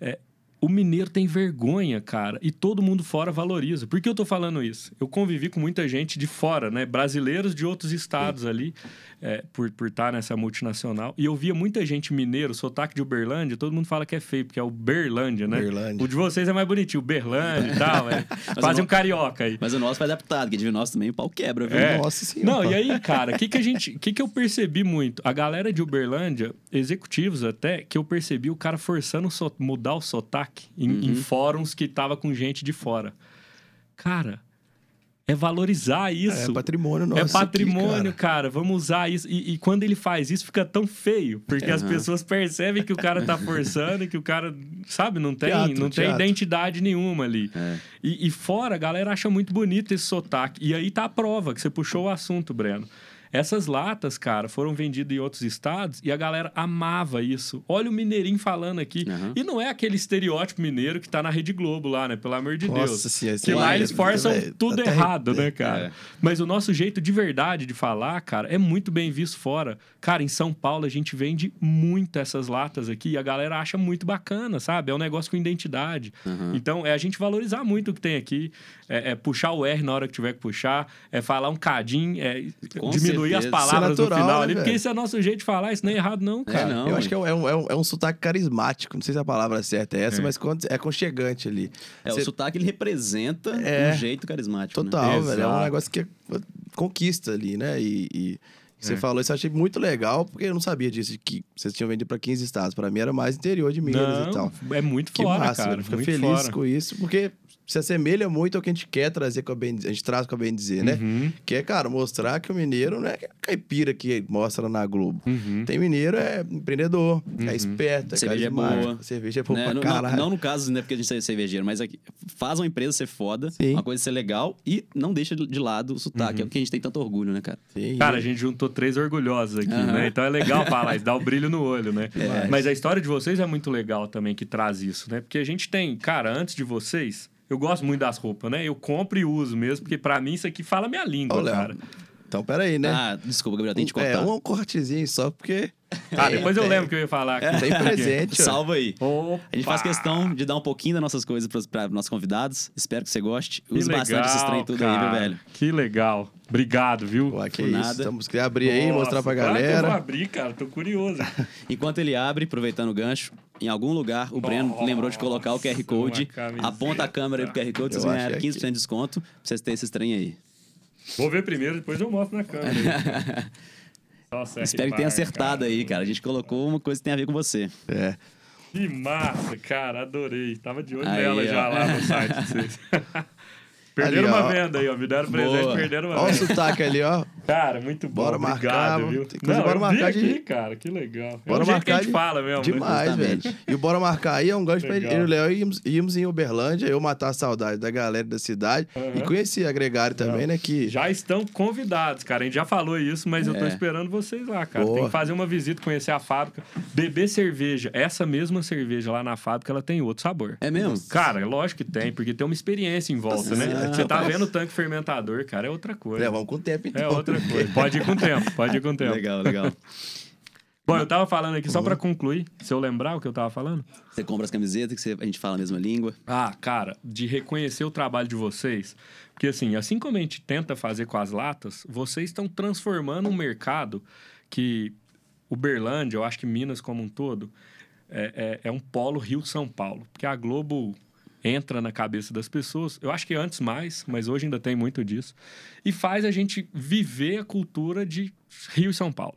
É, o mineiro tem vergonha, cara, e todo mundo fora valoriza. Por que eu tô falando isso? Eu convivi com muita gente de fora, né? Brasileiros de outros estados ali, é, por por estar nessa multinacional. E eu via muita gente mineiro, sotaque de Uberlândia, todo mundo fala que é feio, porque é o Berlândia, né? Berlândia. O de vocês é mais bonitinho, o Berlândia e tal. É. Um carioca aí. Mas o nosso foi adaptado, que de nós também o pau quebra, viu? É. Nossa senhora. Não, e aí, cara, o que, que a gente. O que, que eu percebi muito? A galera de Uberlândia, executivos até, que eu percebi o cara forçando o so- mudar o sotaque em, Uhum. em fóruns que tava com gente de fora. Cara, é valorizar isso. É patrimônio nosso. É aqui, patrimônio, cara. cara. Vamos usar isso. E, e quando ele faz isso, fica tão feio. Porque as Aham. pessoas percebem que o cara tá forçando e que o cara, sabe, não tem, Teatro, não tem teatro. identidade nenhuma ali. É. E, e fora, a galera acha muito bonito esse sotaque. E aí tá a prova, que você puxou o assunto, Breno. Essas latas, cara, foram vendidas em outros estados e a galera amava isso. Olha o mineirinho falando aqui. Uhum. E não é aquele estereótipo mineiro que tá na Rede Globo lá, né? Pelo amor de Nossa Deus. senhora, que esse lá é- eles forçam é- tudo até errado, né, cara? É. Mas o nosso jeito de verdade de falar, cara, é muito bem visto fora. Cara, em São Paulo a gente vende muito essas latas aqui e a galera acha muito bacana, sabe? É um negócio com identidade. Uhum. Então, é a gente valorizar muito o que tem aqui, é, é puxar o R na hora que tiver que puxar, é falar um cadinho, é Com diminuir as certeza. palavras Isso é natural, no final né, ali, porque esse é o nosso jeito de falar, isso não é errado não, cara. não. eu acho que é um, é, um, é um- é sotaque carismático. Não sei se a palavra certa é essa, É. mas quando, é aconchegante ali. É, Você- o sotaque ele representa É. um jeito carismático. né? Total, velho. É um negócio que conquista ali, né? E, e você É. falou isso, eu achei muito legal, porque eu não sabia disso, que vocês tinham vendido para 15 estados. Para mim era mais interior de Minas e tal. Não, é muito Que fora, massa, cara. muito feliz fora. com isso, porque se assemelha muito ao que a gente quer trazer com a bem, a gente traz com a bem dizer, né? Uhum, Que é, cara, mostrar que o mineiro não é caipira que mostra na Globo. uhum. Tem mineiro, é empreendedor, é esperto, é Cerveja é boa. Cerveja é boa Né? pra Não, não, caralho. não no caso, né, porque a gente é cervejeiro, mas aqui, faz uma empresa ser foda, Sim. uma coisa ser legal e não deixa de lado o sotaque, é o que a gente tem tanto orgulho, né, cara? Sim. Cara, a gente juntou três orgulhosos aqui, né? Então é legal falar isso, dá o brilho no olho, né? Demais. Mas a história de vocês é muito legal também, que traz isso, né? Porque a gente tem, cara, antes de vocês, eu gosto muito das roupas, né? Eu compro e uso mesmo, porque pra mim isso aqui fala minha língua, Léo, cara. Então, peraí, né? Ah, desculpa, Gabriel, tem que te é, cortar. um cortezinho só, porque Ah, depois eu tem- lembro que eu ia falar aqui. tem presente. Salva aí. Opa! A gente faz questão de dar um pouquinho das nossas coisas para nossos convidados. Espero que você goste. Que Use bastante esses trem legal, tudo aí, viu, cara. velho? Que legal. Obrigado, viu? Pô, que Por isso. nada. Estamos querendo abrir aí, Nossa, mostrar pra claro que Eu vou galera. abrir, cara. Tô curioso. Enquanto ele abre, aproveitando o gancho, em algum lugar o Breno Nossa, lembrou de colocar o QR Code. Aponta a câmera aí pro QR Code, vocês Eu vão acho ganhar que é 15% de desconto pra vocês terem esses trem aí. Vou ver primeiro, depois eu mostro na câmera. aí. Nossa, Espero que tenha acertado aí, cara. A gente colocou uma coisa que tem a ver com você. É. Que massa, cara, adorei. Tava de olho Aí, nela ó. já lá no site. Perderam Ali, ó. uma venda aí, ó. Me deram presente, Boa. perderam uma Olha o venda. sotaque ali, ó. Cara, muito bom. Bora Obrigado, marcar, viu? tem coisa, Não, bora eu marcar vi de- aqui, cara. Que legal. é Bora o jeito que a marcar gente de- fala mesmo, né? Demais, Justamente. velho. E o Bora Marcar aí é um gancho pra Legal. eu e o Léo íamos, íamos em Uberlândia, eu matar a saudade da galera da cidade. Aham. E conhecer a Gregário também, né? Que Já estão convidados, cara. A gente já falou isso, mas eu tô É. esperando vocês lá, cara. Boa. Tem que fazer uma visita, conhecer a fábrica, beber cerveja. Essa mesma cerveja lá na fábrica, ela tem outro sabor. É mesmo? Cara, lógico que tem, porque tem uma experiência em volta, né? Você tá vendo o tanque fermentador, cara, é outra coisa. É, vamos com o tempo, então. É outra coisa. Pode ir com o tempo, pode ir com o tempo. Legal, legal. Bom, eu tava falando aqui, só Uhum. pra concluir, se eu lembrar o que eu tava falando. Você compra as camisetas, que você- a gente fala a mesma língua. Ah, cara, de reconhecer o trabalho de vocês. Porque, assim, assim como a gente tenta fazer com as latas, vocês estão transformando um mercado que Uberlândia, eu acho que Minas como um todo, é, é, é um polo Rio-São Paulo. Porque a Globo entra na cabeça das pessoas, eu acho que antes mais, mas hoje ainda tem muito disso, e faz a gente viver a cultura de Rio e São Paulo.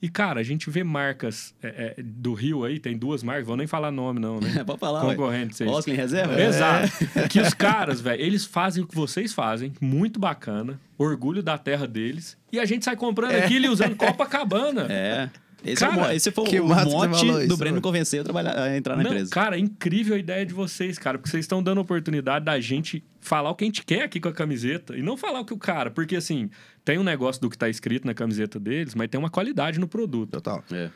E, cara, a gente vê marcas é, é, do Rio aí, tem duas marcas, vou nem falar nome não, né? Pode falar, ué. Concorrentes aí. Oscar em reserva? É. Exato. Que os caras, velho, eles fazem o que vocês fazem, muito bacana, orgulho da terra deles, e a gente sai comprando aquilo e usando Copacabana. É. Esse, Cara, é o, esse foi que o mote do isso, Breno convencer a, trabalhar, a entrar na Não, empresa. cara, é incrível a ideia de vocês, cara, porque vocês estão dando a oportunidade da gente falar o que a gente quer aqui com a camiseta e não falar o que o cara, porque assim, tem um negócio do que tá escrito na camiseta deles, mas tem uma qualidade no produto. Total. É.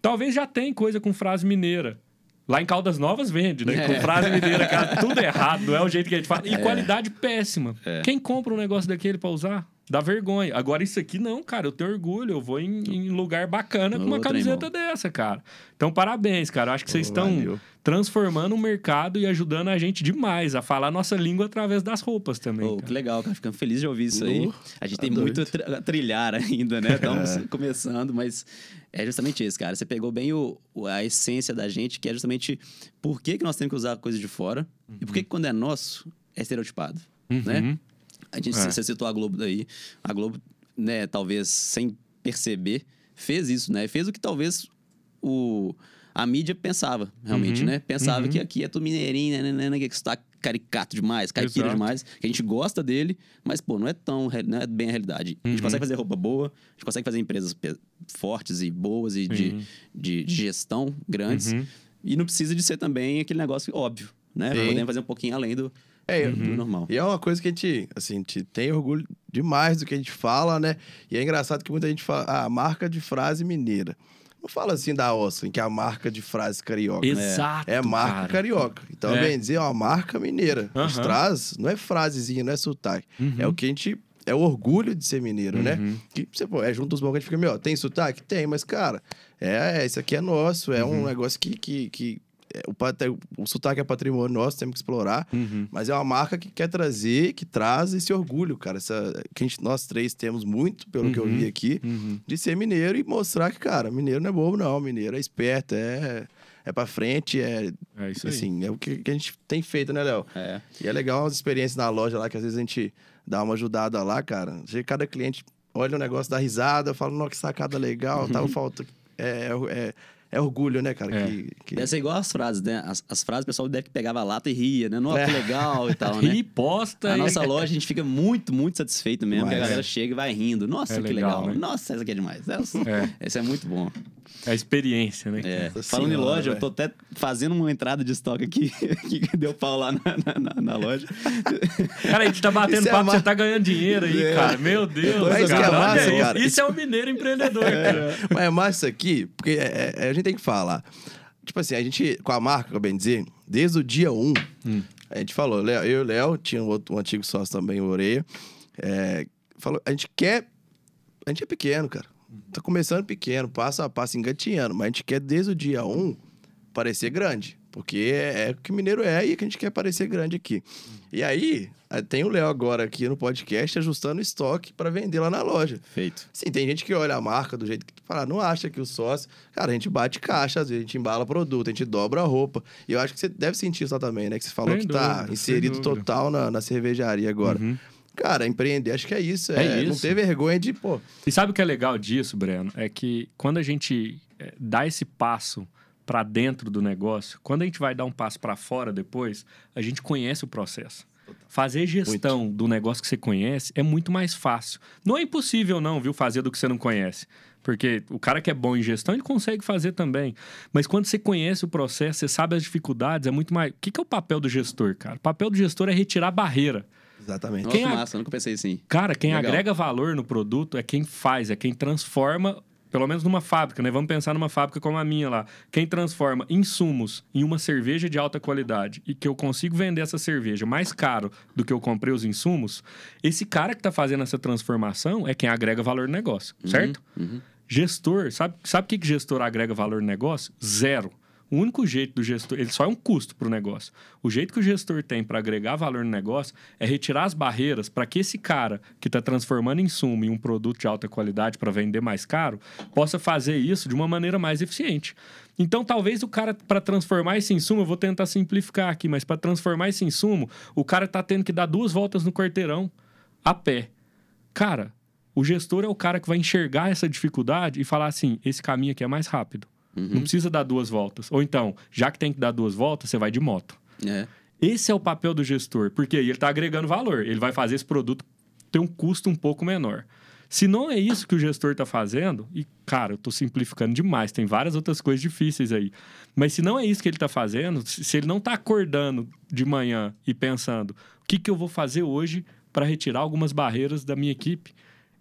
Talvez já tem coisa com frase mineira. Lá em Caldas Novas vende, né? É. Com frase mineira, cara, tudo errado, não é o jeito que a gente fala. E qualidade péssima. É. Quem compra um negócio daquele pra usar? Dá vergonha. Agora, isso aqui não, cara, eu tenho orgulho. Eu vou em, em lugar bacana com uma camiseta irmão. dessa, cara. Então, parabéns, cara. Eu acho que vocês estão valeu. transformando o mercado e ajudando a gente demais a falar a nossa língua através das roupas também. Pô, cara. que legal, cara. Ficando feliz de ouvir isso aí. Uh, A gente tá tem doido. muito a tri- a trilhar ainda, né? Estamos É. começando, mas é justamente isso, cara. Você pegou bem o, a essência da gente, que é justamente por que, que nós temos que usar coisa de fora e por que, que quando é nosso, é estereotipado, né? Uhum. A gente, É. Você citou a Globo daí. A Globo, né, talvez sem perceber, fez isso, né? Fez o que talvez o, a mídia pensava, realmente, Uhum, né? Pensava uhum. que aqui é tudo mineirinho, né, né, né, que está caricato demais, caipira demais, que a gente gosta dele, mas, pô, não é tão, não é bem a realidade. A gente Uhum. consegue fazer roupa boa, a gente consegue fazer empresas fortes e boas e de, de, de gestão grandes, Uhum. e não precisa de ser também aquele negócio óbvio, né? Sim. Podemos fazer um pouquinho além do, É, Tudo normal. E é uma coisa que a gente, assim, a gente tem orgulho demais do que a gente fala, né? E é engraçado que muita gente fala, ah, marca de frase mineira. Não fala assim da Oscar, que é a marca de frase carioca. Exato. É marca cara. carioca. Então, É. bem dizer, é uma marca mineira. Os Aham. traz, não é frasezinha, não é sotaque. Uhum. É o que a gente. É o orgulho de ser mineiro, né? Uhum. Que você, pô, é junto dos bons que a gente fica, meu, tem sotaque? Tem, mas, cara, é, é, isso aqui é nosso, é Uhum. um negócio que. que, que o, o sotaque é patrimônio nosso, temos que explorar. Uhum. Mas é uma marca que quer trazer, que traz esse orgulho, cara. Essa, que a gente, nós três temos muito, pelo que eu Uhum. vi aqui, Uhum. de ser mineiro e mostrar que, cara, mineiro não é bobo, não. Mineiro é esperto, é, é pra frente, é, É isso aí. assim, é o que, que a gente tem feito, né, Léo? É. E é legal as experiências na loja lá, que às vezes a gente dá uma ajudada lá, cara. Cada cliente, olha o negócio, dá risada, fala, nossa, que sacada legal, tava falta. É, é, é orgulho, né, cara? É. Que, que- Deve ser igual as frases, né? As, as frases o pessoal deve que pegava a lata e ria, né? Nossa, É. que legal e tal, né? E posta. Na e- nossa loja a gente fica muito, muito satisfeito mesmo, Mas que a é. galera chega e vai rindo. Nossa, É que legal, legal. né? Nossa, essa aqui é demais. Essa, É. essa é muito bom. É a experiência, né? É. Falando em loja, eu velho. tô até fazendo uma entrada de estoque aqui, que deu pau lá na, na- na- na loja. Cara, a gente tá batendo Isso é papo, ma- você tá ganhando dinheiro aí, É. cara. Meu Deus, Mas que é cara. olha massa, isso. cara. Isso é o mineiro empreendedor, cara. Mas é massa isso aqui, porque é- é- a gente tem que falar. Tipo assim, a gente, com a marca, que eu bem dizer, desde o dia 1, Hum. a gente falou, Léo- eu e o Léo, tinha um, outro, um antigo sócio também, o Oreia, é, falou, a gente quer. A gente é pequeno, cara. Tá começando pequeno, passo a passo, engatinhando, mas a gente quer desde o dia 1 parecer grande. Porque é, é o que mineiro é e que a gente quer parecer grande aqui. E aí, tem o Léo agora aqui no podcast ajustando o estoque para vender lá na loja. Feito. Sim, tem gente que olha a marca do jeito que fala, não acha que o sócio. Cara, a gente bate caixa, às vezes a gente embala produto, a gente dobra a roupa. E eu acho que você deve sentir isso lá também, né? Que você falou Sem que tá dúvida, inserido sem dúvida. total na, na cervejaria agora. Uhum. Cara, empreender, acho que é isso. É É, Não isso. ter vergonha de, pô. E sabe o que é legal disso, Breno? É que quando a gente eh, dá esse passo para dentro do negócio, quando a gente vai dar um passo para fora depois, a gente conhece o processo. Fazer gestão do negócio que você conhece é muito mais fácil. Não é impossível, não, viu, fazer do que você não conhece. Porque o cara que é bom em gestão, ele consegue fazer também. Mas quando você conhece o processo, você sabe as dificuldades, é muito mais. O que que é o papel do gestor, cara? O papel do gestor é retirar barreira. Exatamente. Nossa, Quem massa, eu nunca pensei assim. Cara, quem Legal. agrega valor no produto é quem faz, é quem transforma, pelo menos numa fábrica, né? Vamos pensar numa fábrica como a minha lá. Quem transforma insumos em uma cerveja de alta qualidade e que eu consigo vender essa cerveja mais caro do que eu comprei os insumos, esse cara que está fazendo essa transformação é quem agrega valor no negócio, certo? uhum. Gestor, sabe, sabe o que, que gestor agrega valor no negócio? Zero. O único jeito do gestor, ele só é um custo para o negócio. O jeito que o gestor tem para agregar valor no negócio é retirar as barreiras para que esse cara que está transformando insumo em um produto de alta qualidade para vender mais caro possa fazer isso de uma maneira mais eficiente. Então, talvez o cara, para transformar esse insumo, eu vou tentar simplificar aqui, mas para transformar esse insumo, o cara está tendo que dar duas voltas no quarteirão a pé. Cara, o gestor é o cara que vai enxergar essa dificuldade e falar assim: esse caminho aqui é mais rápido. Não precisa dar duas voltas. Ou então, já que tem que dar duas voltas, você vai de moto. É. Esse é o papel do gestor, porque ele está agregando valor. Ele vai fazer esse produto ter um custo um pouco menor. Se não é isso que o gestor está fazendo, e cara, eu estou simplificando demais, tem várias outras coisas difíceis aí. Mas se não é isso que ele está fazendo, se se ele não está acordando de manhã e pensando o que, que eu vou fazer hoje para retirar algumas barreiras da minha equipe,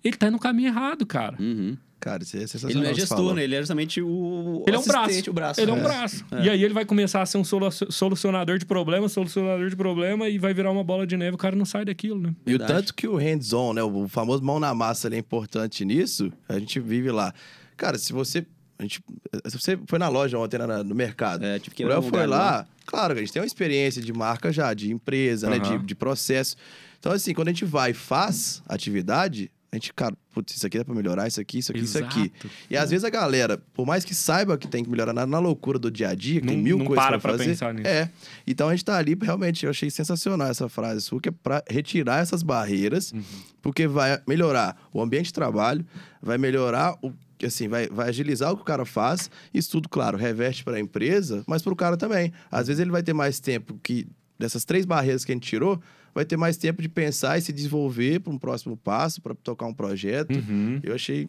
ele está no caminho errado, cara. Uhum. Cara, isso é Ele sensacional. não é gestor, né? Ele é justamente o. Ele é um braço. o braço. Ele é um É. braço. E aí ele vai começar a ser um solu- solucionador de problema, solucionador de problema, e vai virar uma bola de neve. O cara não sai daquilo, né? E o Verdade. tanto que o hands-on, né? O famoso mão na massa ele é importante nisso, a gente vive lá. Cara, se você. A gente, se você foi na loja ontem, né, na- no mercado. É, tive que o Léo foi lugar lá, claro, a gente tem uma experiência de marca já, de empresa, né? Aham. De, de processo. Então, assim, quando a gente vai e faz atividade, a gente, cara, putz, isso aqui dá pra melhorar, isso aqui, isso aqui, isso aqui. Exato. E às vezes a galera, por mais que saiba que tem que melhorar na, na loucura do dia a dia, que tem Não- mil não coisas para pra fazer. pensar nisso. É. Então a gente tá ali, realmente, eu achei sensacional essa frase sua, que é pra retirar essas barreiras, Uhum. porque vai melhorar o ambiente de trabalho, vai melhorar o. Assim, vai, vai agilizar o que o cara faz. Isso tudo, claro, reverte para a empresa, mas para o cara também. Às vezes ele vai ter mais tempo que dessas três barreiras que a gente tirou, vai ter mais tempo de pensar e se desenvolver para um próximo passo, para tocar um projeto. Uhum. Eu achei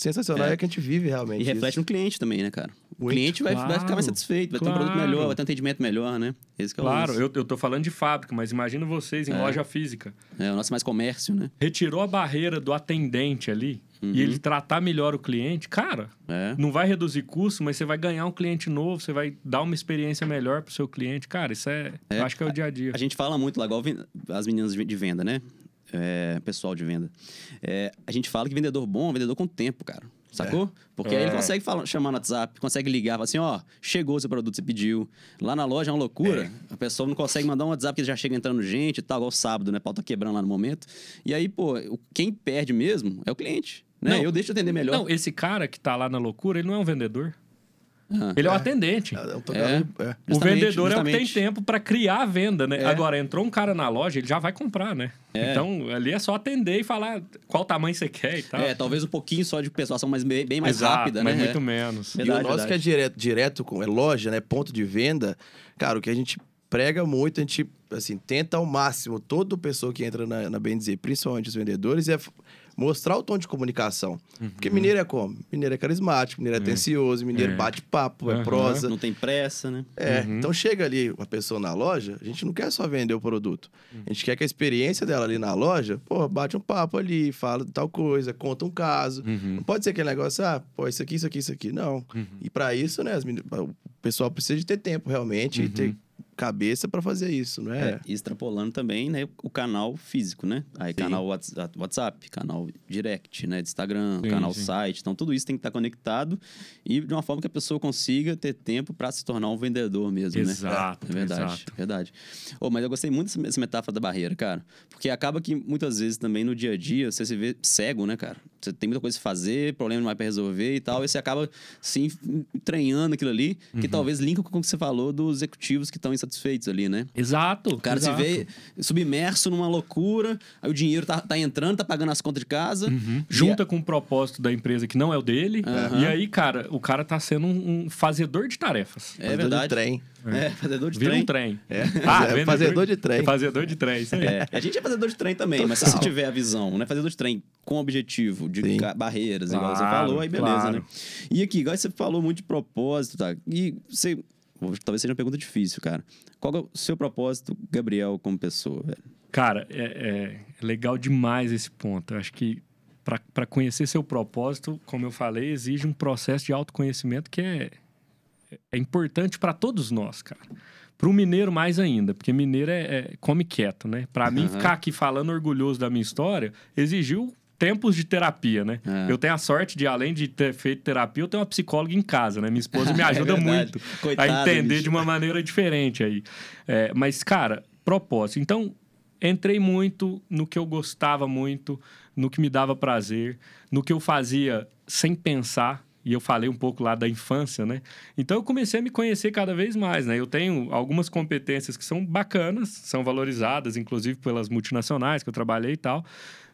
sensacional É. é, que a gente vive realmente. E reflete isso. no cliente também, né, cara? O Muito. cliente vai, vai ficar Claro, mais satisfeito, vai ter um produto claro. melhor, vai ter um atendimento melhor, né? Esse que é o Claro, eu, eu tô falando de fábrica, mas imagina vocês em É. loja física. É, o nosso mais comércio, né? Retirou a barreira do atendente ali Uhum. e ele tratar melhor o cliente, cara, É. não vai reduzir custo, mas você vai ganhar um cliente novo, você vai dar uma experiência melhor pro seu cliente. Cara, isso é. É. eu acho que é o dia a dia. A gente fala muito lá, igual as meninas de venda, né? É, pessoal de venda. É, a gente fala que vendedor bom é vendedor com tempo, cara. Sacou? Porque aí ele É. consegue falar, chamar no WhatsApp, consegue ligar, falar assim, ó, chegou o seu produto, você pediu. Lá na loja é uma loucura. A pessoa não consegue mandar um WhatsApp que já chega entrando gente e tal, igual sábado, né? O pau tá quebrando lá no momento. E aí, pô, quem perde mesmo é o cliente. Né? Não. Eu deixo atender melhor. Não, esse cara que tá lá na loucura, ele não é um vendedor. Ah. Ele é, um atendente. É, um É. tocador- é. O Justamente, vendedor é o que tem justamente. tempo para criar a venda, né? É. Agora, entrou um cara na loja, ele já vai comprar, né? É. Então, ali é só atender e falar qual tamanho você quer e tal. É, talvez um pouquinho só de persuasão, mas bem, bem mais Exato, rápida, mas né? muito É. menos. E Verdade, o nosso verdade. que é direto, direto com é loja, né? Ponto de venda. Cara, o que a gente prega muito, a gente assim, tenta ao máximo, toda pessoa que entra na, na bem dizer, principalmente os vendedores, é mostrar o tom de comunicação. Porque mineiro é como? Mineiro é carismático, mineiro é atencioso, mineiro É. bate papo, é Aham. prosa. Não tem pressa, né? É, Uhum. então chega ali uma pessoa na loja, a gente não quer só vender o produto. A gente quer que a experiência dela ali na loja, pô, bate um papo ali, fala de tal coisa, conta um caso. Uhum. Não pode ser aquele negócio, ah, pô, isso aqui, isso aqui, isso aqui. Não. E pra isso, né, o pessoal precisa de ter tempo realmente e ter cabeça pra fazer isso, não é? É, extrapolando também, né, o canal físico, né? Aí Sim. canal Whats- WhatsApp, canal direct, né, de Instagram, Sim, canal sim. site. Então tudo isso tem que estar conectado e de uma forma que a pessoa consiga ter tempo para se tornar um vendedor mesmo, né? Exato, É verdade, exato. verdade. Ô, mas eu gostei muito dessa- metáfora da barreira, cara. Porque acaba que muitas vezes também no dia a dia você se vê cego, né, cara? Você tem muita coisa a fazer, problema demais pra resolver e tal, e você acaba se treinando aquilo ali, Uhum. que talvez linka com o que você falou dos executivos que estão insatisfeitos ali, né? Exato. O cara exato. se vê submerso numa loucura, aí o dinheiro tá, tá entrando, tá pagando as contas de casa. Uhum. Junta com o propósito da empresa que não é o dele. Aham. E aí, cara, o cara tá sendo um, um fazedor de tarefas. É Fazedor verdade. de trem. É, fazedor de Vira trem. um trem. É, Ah, é fazedor de trem. Fazedor de trem, isso aí. É, a gente é fazedor de trem também, mas se você tiver a visão, né? Fazedor de trem com objetivo, de Sim. barreiras, igual você Claro, falou, aí beleza, claro. né? E aqui, igual você falou muito de propósito, tá? E você. Talvez seja uma pergunta difícil, cara. Qual é o seu propósito, Gabriel, como pessoa, velho? Cara, é, é legal demais esse ponto. Eu acho que para conhecer seu propósito, como eu falei, exige um processo de autoconhecimento que é, é importante para todos nós, cara. Para o mineiro mais ainda, porque mineiro é, é- come quieto, né? Para mim Aham. ficar aqui falando orgulhoso da minha história exigiu tempos de terapia, né? É. Eu tenho a sorte de, além de ter feito terapia, eu tenho uma psicóloga em casa, né? Minha esposa me É ajuda verdade. muito Coitada, a entender bicho. de uma maneira diferente aí. É, mas, cara, propósito. Então, entrei muito no que eu gostava muito, no que me dava prazer, no que eu fazia sem pensar. E eu falei um pouco lá da infância, né? Então eu comecei a me conhecer cada vez mais, né? Eu tenho algumas competências que são bacanas, são valorizadas, inclusive pelas multinacionais que eu trabalhei e tal,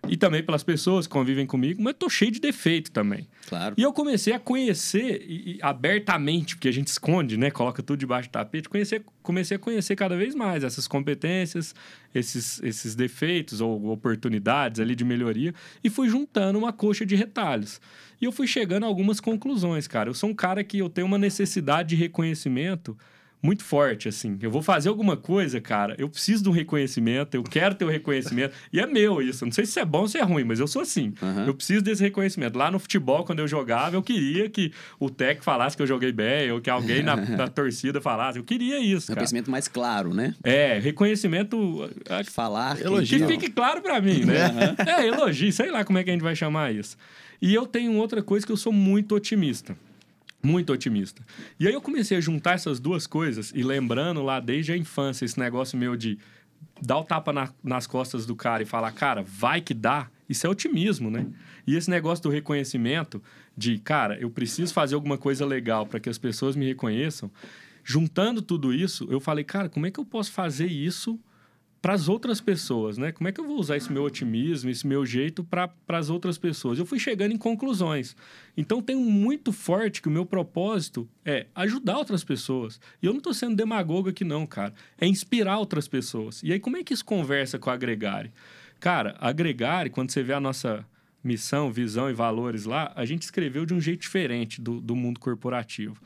e também pelas pessoas que convivem comigo, mas tô cheio de defeito também. Claro. E eu comecei a conhecer e- e abertamente, porque a gente esconde, né? Coloca tudo debaixo do tapete. Conhecer, comecei a conhecer cada vez mais essas competências, esses, esses defeitos ou oportunidades ali de melhoria. E fui juntando uma coxa de retalhos. E eu fui chegando a algumas conclusões, cara. Eu sou um cara que eu tenho uma necessidade de reconhecimento muito forte, assim. Eu vou fazer alguma coisa, cara, eu preciso de um reconhecimento, eu quero ter o reconhecimento. e é meu isso. Não sei se é bom ou se é ruim, mas eu sou assim. Aham. Eu preciso desse reconhecimento. Lá no futebol, quando eu jogava, eu queria que o técnico falasse que eu joguei bem, ou que alguém na, na torcida falasse. Eu queria isso, cara. Reconhecimento mais claro, né? É, reconhecimento. Falar. que- Elogio. Que fique claro pra mim, né? É, elogio, sei lá como é que a gente vai chamar isso. E eu tenho outra coisa que eu sou muito otimista. Muito otimista. E aí eu comecei a juntar essas duas coisas e lembrando lá desde a infância esse negócio meu de dar o tapa na- nas costas do cara e falar, cara, vai que dá. Isso é otimismo, né? E esse negócio do reconhecimento de, cara, eu preciso fazer alguma coisa legal para que as pessoas me reconheçam. Juntando tudo isso, eu falei, cara, como é que eu posso fazer isso para as outras pessoas, né? Como é que eu vou usar esse meu otimismo, esse meu jeito para as outras pessoas? Eu fui chegando em conclusões. Então, tenho muito forte que o meu propósito é ajudar outras pessoas. E eu não estou sendo demagogo aqui, não, cara. É inspirar outras pessoas. E aí, como é que isso conversa com a Agregare? Cara, a Agregare, quando você vê a nossa missão, visão e valores lá, a gente escreveu de um jeito diferente do, do mundo corporativo.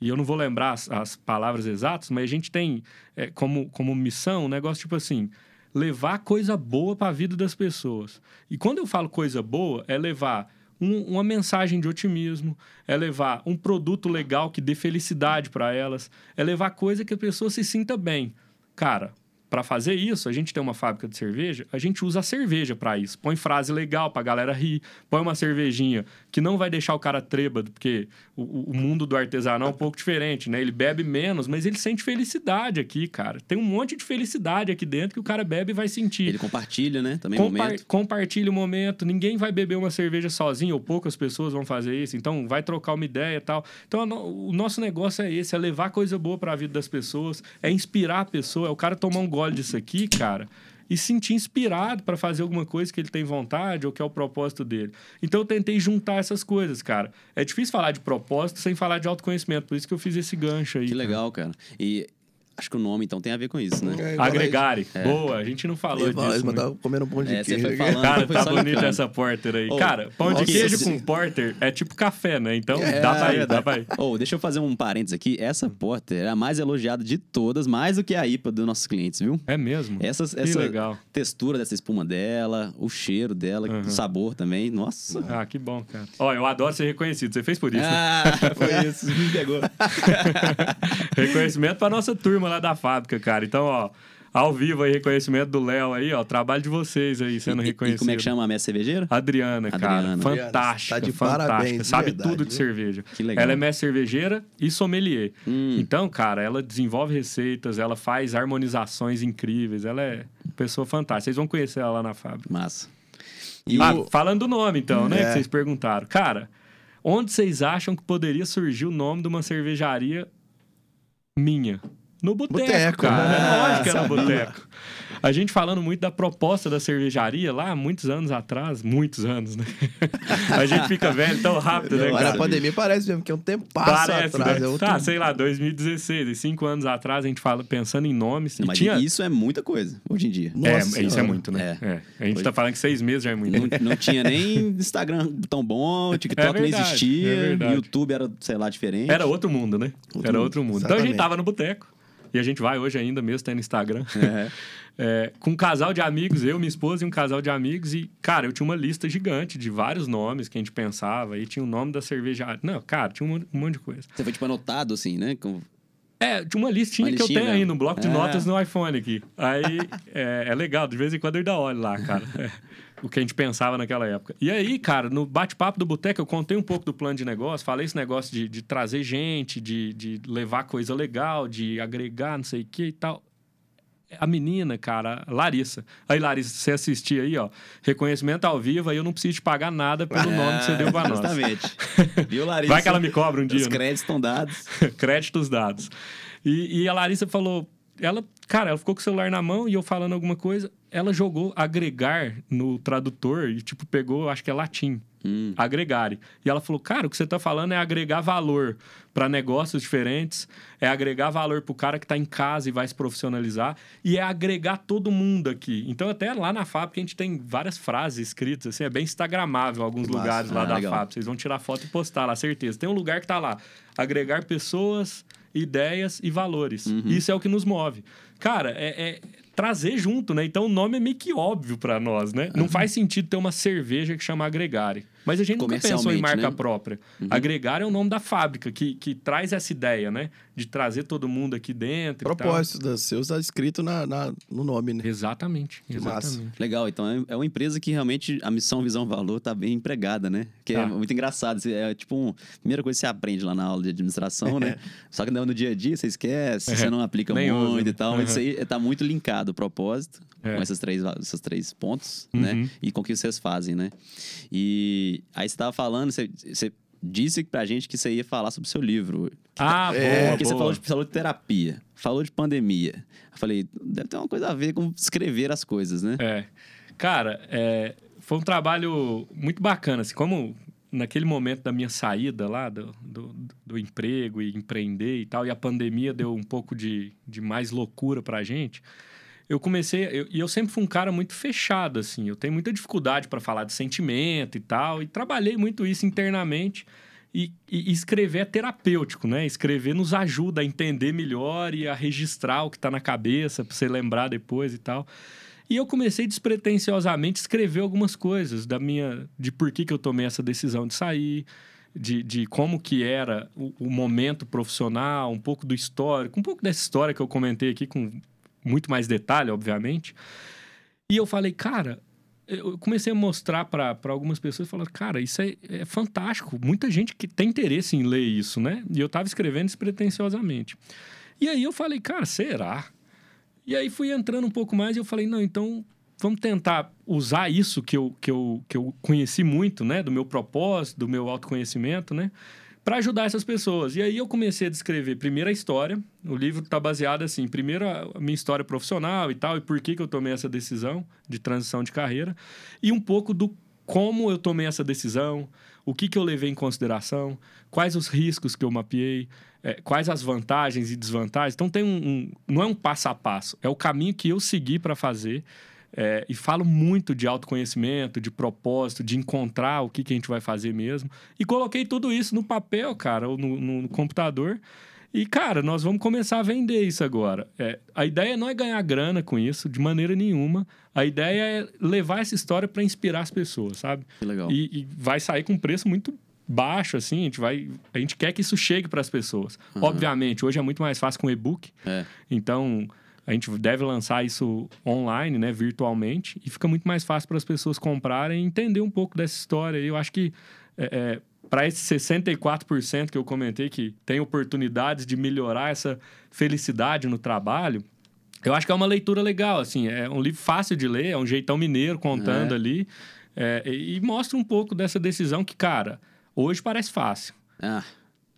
E eu não vou lembrar as, as palavras exatas, mas a gente tem é, como, como missão um negócio tipo assim: levar coisa boa para a vida das pessoas. E quando eu falo coisa boa, é levar um, uma mensagem de otimismo, é levar um produto legal que dê felicidade para elas, é levar coisa que a pessoa se sinta bem. Cara, para fazer isso, a gente tem uma fábrica de cerveja, a gente usa a cerveja para isso. Põe frase legal pra galera rir, põe uma cervejinha que não vai deixar o cara trêbado, porque o, o mundo do artesanal é um pouco diferente, né? Ele bebe menos, mas ele sente felicidade aqui, cara. Tem um monte de felicidade aqui dentro que o cara bebe e vai sentir. Ele compartilha, né? Também Compa momento. Compartilha o momento. Ninguém vai beber uma cerveja sozinho, ou poucas pessoas vão fazer isso. Então, vai trocar uma ideia e tal. Então, o nosso negócio é esse: é levar coisa boa para a vida das pessoas, é inspirar a pessoa. É o cara tomar um gole disso aqui, cara e se sentir inspirado para fazer alguma coisa que ele tem vontade ou que é o propósito dele. Então eu tentei juntar essas coisas, cara. É difícil falar de propósito sem falar de autoconhecimento, por isso que eu fiz esse gancho aí. Que legal, cara. E Acho que o nome, então, tem a ver com isso, né? É, Agregare. É. Boa, a gente não falou disso. Eles mandavam né? comendo um pão de é, queijo. Você foi falando, cara, foi tá bonita essa porter aí. Oh, cara, pão de queijo com porter é tipo café, né? Então, é, dá pra ir, dá pra ir. Oh, deixa eu fazer um parênteses aqui. Essa porter é a mais elogiada de todas, mais do que a IPA dos nossos clientes, viu? É mesmo? Essa, essa legal. textura dessa espuma dela, o cheiro dela, uhum. o sabor também. Nossa. Ah, que bom, cara. Ó, eu adoro ser reconhecido. Você fez por isso, Ah, né? foi isso. Me pegou. Reconhecimento pra nossa turma lá da fábrica, cara. Então, ó, ao vivo aí, reconhecimento do Léo aí, ó. Trabalho de vocês aí sendo e, reconhecido. E como é que chama a mestre cervejeira? Adriana, cara. Adriana. Fantástica, tá de fantástica. parabéns, Sabe verdade, tudo de viu? cerveja. Que legal. Ela é mestre cervejeira e sommelier. Hum. Então, cara, ela desenvolve receitas, ela faz harmonizações incríveis. Ela é pessoa fantástica. Vocês vão conhecer ela lá na fábrica. Massa. E ah, o... falando do nome, então, né? É. Que vocês perguntaram. Cara, onde vocês acham que poderia surgir o nome de uma cervejaria minha? No boteco, Boteco, cara. né? É lógico que era Sabia. boteco. A gente falando muito da proposta da cervejaria lá, muitos anos atrás, muitos anos, né? A gente fica velho tão rápido, né, Agora a pandemia parece mesmo que é um tempo passa Parece, atrás. né? É outro... Tá, sei lá, 2016, e cinco anos atrás a gente fala pensando em nomes. Não, e mas tinha... isso é muita coisa, hoje em dia. É, Nossa isso é muito, né? É. É. A gente Hoje- tá falando que seis meses já é muito. Não, não tinha nem Instagram tão bom, TikTok É verdade, nem existia, é. YouTube era, sei lá, diferente. Era outro mundo, né? Outro Era mundo, outro mundo. Então a gente tava no boteco. E a gente vai hoje ainda, mesmo tendo Instagram. É. É, com um casal de amigos, eu, minha esposa e um casal de amigos. E, cara, eu tinha uma lista gigante de vários nomes que a gente pensava. E tinha o nome da cervejaria. Não, cara, tinha um monte, um monte de coisa. Você foi, tipo, anotado, assim, né? Com- É, tinha uma listinha Uma que eu listinha tenho mesmo. ainda, um bloco de É. notas no iPhone aqui. Aí é, é legal, de vez em quando eu ainda olho lá, cara. É, o que a gente pensava naquela época. E aí, cara, no bate-papo do Boteco, eu contei um pouco do plano de negócio, falei esse negócio de, de trazer gente, de, de levar coisa legal, de agregar, não sei o que e tal. A menina, cara, Larissa. Aí, Larissa, você assistir aí, ó. Reconhecimento ao vivo, aí eu não preciso te pagar nada pelo nome que você deu pra nós. Justamente. Viu, Larissa? Vai que ela me cobra um dia, Os né? créditos estão dados. créditos dados. E, e a Larissa falou, ela, cara, ela ficou com o celular na mão e eu falando alguma coisa, ela jogou agregar no tradutor e tipo pegou, acho que é latim. Hum. Agregare. E ela falou: Cara, o que você está falando é agregar valor para negócios diferentes, é agregar valor para o cara que está em casa e vai se profissionalizar, e é agregar todo mundo aqui. Então, até lá na fábrica, a gente tem várias frases escritas, assim, é bem instagramável alguns massa. lugares lá Ah, da legal. fábrica. Vocês vão tirar foto e postar lá, certeza. Tem um lugar que tá lá: agregar pessoas, ideias e valores. Uhum. Isso é o que nos move. Cara, é, é trazer junto, né? Então o nome é meio que óbvio para nós, né? Não faz sentido ter uma cerveja que chama Agregare. Mas a gente nunca pensou em marca né? própria. Agregar é o nome da fábrica, que, que traz essa ideia, né? De trazer todo mundo aqui dentro. E propósito das seus está escrito na, na- no nome, né? Exatamente. massa. Exatamente. Legal, então é- é uma empresa que realmente a missão, visão, valor tá bem empregada, né? Que é Tá. muito engraçado. É tipo, um, primeira coisa que você aprende lá na aula de administração, né? Só que no dia a dia você esquece, você não aplica Nem muito usa, né? e tal. Mas isso aí tá muito linkado, o propósito, É. com esses três, esses três pontos, Uhum. né? E com o que vocês fazem, né? E aí você tava falando, você, você disse pra gente que você ia falar sobre o seu livro. Ah, É, boa, Porque você boa. falou de, falou de terapia, falou de pandemia. Eu falei, deve ter uma coisa a ver com escrever as coisas, né? É. Cara, é, foi um trabalho muito bacana. Assim, como naquele momento da minha saída lá do, do, do emprego e empreender e tal, e a pandemia deu um pouco de, de mais loucura pra gente, eu comecei. eu- E eu, sempre fui um cara muito fechado, assim. Eu tenho muita dificuldade para falar de sentimento e tal. E trabalhei muito isso internamente. E, e escrever é terapêutico, né? Escrever nos ajuda a entender melhor e a registrar o que tá na cabeça, pra você lembrar depois e tal. E eu comecei despretensiosamente a escrever algumas coisas da minha. de por que, que eu tomei essa decisão de sair, de, de como que era o, o momento profissional, um pouco do histórico, um pouco dessa história que eu comentei aqui com muito mais detalhe, obviamente. E eu falei, cara, eu comecei a mostrar para algumas pessoas, falando, cara, isso é, é fantástico. Muita gente que tem interesse em ler isso, né? E eu estava escrevendo despretensiosamente. E aí eu falei, cara, será? E aí fui entrando um pouco mais e eu falei, não, então vamos tentar usar isso que eu, que eu, que eu conheci muito, né? Do meu propósito, do meu autoconhecimento, né? Para ajudar essas pessoas. E aí eu comecei a descrever primeiro a história. O livro está baseado assim, primeiro a minha história profissional e tal, e por que, que eu tomei essa decisão de transição de carreira. E um pouco do como eu tomei essa decisão, o que, que eu levei em consideração, quais os riscos que eu mapeei, é, quais as vantagens e desvantagens. Então tem um, um, não é um passo a passo, é o caminho que eu segui para fazer. É, e falo muito de autoconhecimento, de propósito, de encontrar o que, que a gente vai fazer mesmo. E coloquei tudo isso no papel, cara, ou no, no, no computador. E, cara, nós vamos começar a vender isso agora. É, a ideia não é ganhar grana com isso, de maneira nenhuma. A ideia é levar essa história para inspirar as pessoas, sabe? Que legal. E, e vai sair com um preço muito baixo, assim. A gente, vai, a gente quer que isso chegue para as pessoas. Uhum. Obviamente, hoje é muito mais fácil com e-book. É. Então, a gente deve lançar isso online, né, virtualmente, e fica muito mais fácil para as pessoas comprarem e entender um pouco dessa história. E eu acho que é, é, para esses 64% que eu comentei que tem oportunidades de melhorar essa felicidade no trabalho, eu acho que é uma leitura legal, assim, é um livro fácil de ler, é um jeitão mineiro contando É. ali, é, e e mostra um pouco dessa decisão que, cara, hoje parece fácil. Ah,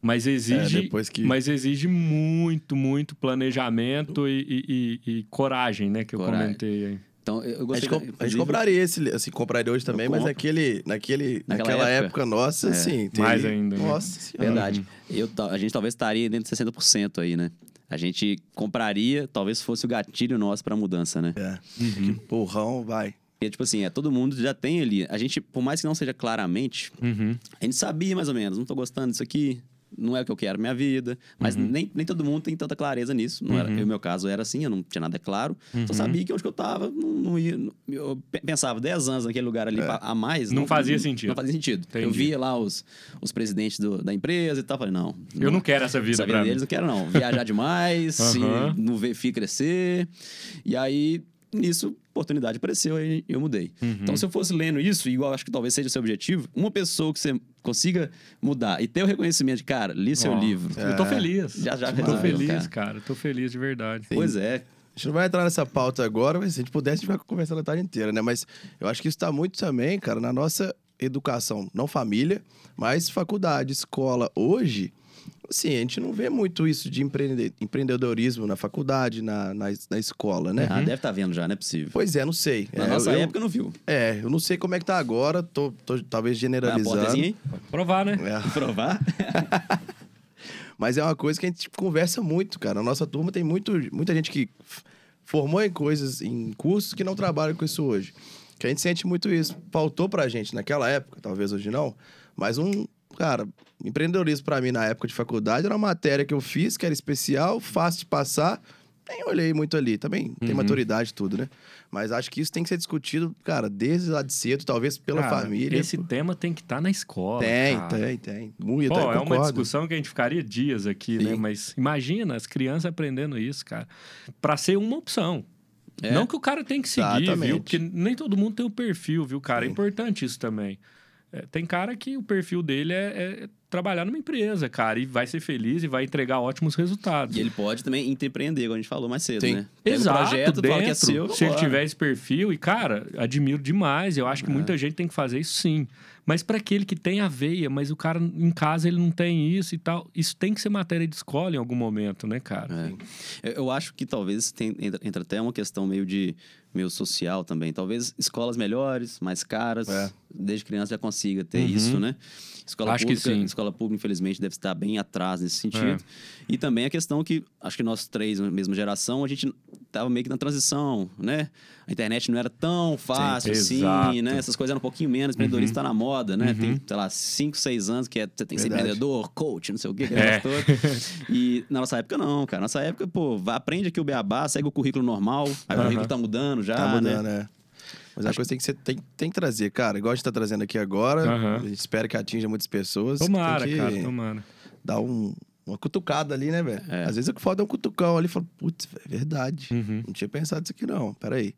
Mas exige, É, depois que- mas exige muito, muito planejamento e, e- e- e coragem, né? Que eu Coragem. comentei aí. então eu A gostei. gente, com- a gente compraria esse, assim, compraria hoje também, Eu mas naquele, naquele, Naquela naquela época, época. nossa, É. assim. Mais ainda, né? Nossa senhora. Verdade. Eu, a gente talvez estaria dentro de 60% aí, né? A gente compraria, talvez fosse o gatilho nosso para mudança, né? É. Que porrão, vai. Porque, tipo assim, é, todo mundo já tem ali. A gente, por mais que não seja claramente, Uhum. a gente sabia mais ou menos, não tô gostando disso aqui, não é o que eu quero na minha vida. Mas nem, nem todo mundo tem tanta clareza nisso. Não era, Uhum. no meu caso era assim, eu não tinha nada claro. Só sabia que onde que eu tava, não, não ia. não- eu pe- pensava 10 anos naquele lugar ali pa- a mais. Não fazia sentido. Não fazia sentido. Eu Entendi. via lá os, os presidentes do- da empresa e tal. Falei, não. Eu não quero essa vida essa pra vida mim. deles não quero, não. Viajar demais, não ver filho crescer. E aí, nisso, oportunidade apareceu e eu mudei. Uhum. Então, se eu fosse lendo isso, igual acho que talvez seja o seu objetivo, uma pessoa que você consiga mudar e ter o reconhecimento de, cara, li seu Ó, livro. Eu tô feliz. Já- já Eu tô feliz, cara. cara. Tô feliz de verdade. Pois é. A gente não vai entrar nessa pauta agora, mas se a gente pudesse, a gente vai conversando a tarde inteira, né? Mas eu acho que isso tá muito também, cara, na nossa educação, não família, mas faculdade, escola. Hoje, assim, a gente não vê muito isso de empreende- empreendedorismo na faculdade, na, na, na escola, né? Ah, deve estar vendo já, não é possível. Pois é, não sei. Na é, nossa eu, época não viu. É, eu não sei como é que tá agora, tô, tô talvez generalizando. aí? Provar, né? É. Provar? Mas é uma coisa que a gente conversa muito, cara. A nossa turma tem muito, muita gente que formou em coisas, em cursos que não trabalha com isso hoje. Que a gente sente muito isso. Faltou pra gente naquela época, talvez hoje não, mas um, cara, empreendedorismo pra mim na época de faculdade era uma matéria que eu fiz, que era especial, fácil de passar. Nem olhei muito ali. Também tem Uhum. maturidade e tudo, né? Mas acho que isso tem que ser discutido, cara, desde lá de cedo, talvez pela Cara, família. Esse tema tem que estar na escola. Tem, cara. tem, tem. Muito, Pô, é uma discussão que a gente ficaria dias aqui, né? Sim. Mas imagina as crianças aprendendo isso, cara. Pra ser uma opção. É. Não que o cara tem que seguir, Exatamente. viu? Porque nem todo mundo tem o perfil, viu, cara? É Sim. importante isso também. É, tem cara que o perfil dele é, é trabalhar numa empresa, cara, e vai ser feliz e vai entregar ótimos resultados. E ele pode também empreender, como a gente falou mais cedo, Sim. né? Pega Exato, projeto, dentro, fala que é seu, se ele tiver esse perfil, e cara, admiro demais, eu acho que muita gente tem que fazer isso sim. Mas para aquele que tem a veia, mas o cara em casa ele não tem isso e tal, isso tem que ser matéria de escola em algum momento, né, cara? É. Eu- Eu acho que talvez tem, entra, entra até uma questão meio de meio social também. Talvez escolas melhores, mais caras, É. desde criança já consiga ter Uhum. isso, né? Escola Acho que pública, sim. escola pública infelizmente deve estar bem atrás nesse sentido. É. E também a questão que acho que nós três, mesma geração, a gente tava meio que na transição, né? A internet não era tão fácil Sim, assim, né? Essas coisas eram um pouquinho menos. Empreendedorismo tá na moda, né? Tem, sei lá, 5, 6 anos que é, você tem que ser empreendedor, coach, não sei o quê, que É. todo. E na nossa época, não, cara. Nossa época, pô, vai, aprende aqui o beabá, segue o currículo normal. Aí o Aham. currículo tá mudando já, Tá mudando, né? né? Mas a coisa tem que, ser, tem, tem que trazer, cara. Igual a gente tá trazendo aqui agora. Aham. A gente espera que atinja muitas pessoas. Tomara, tem que cara, tomara. dar um, uma cutucada ali, né, velho? É. Às vezes o que falta é um cutucão ali. Fala, putz, é verdade. Uhum. Não tinha pensado isso aqui, não. Peraí.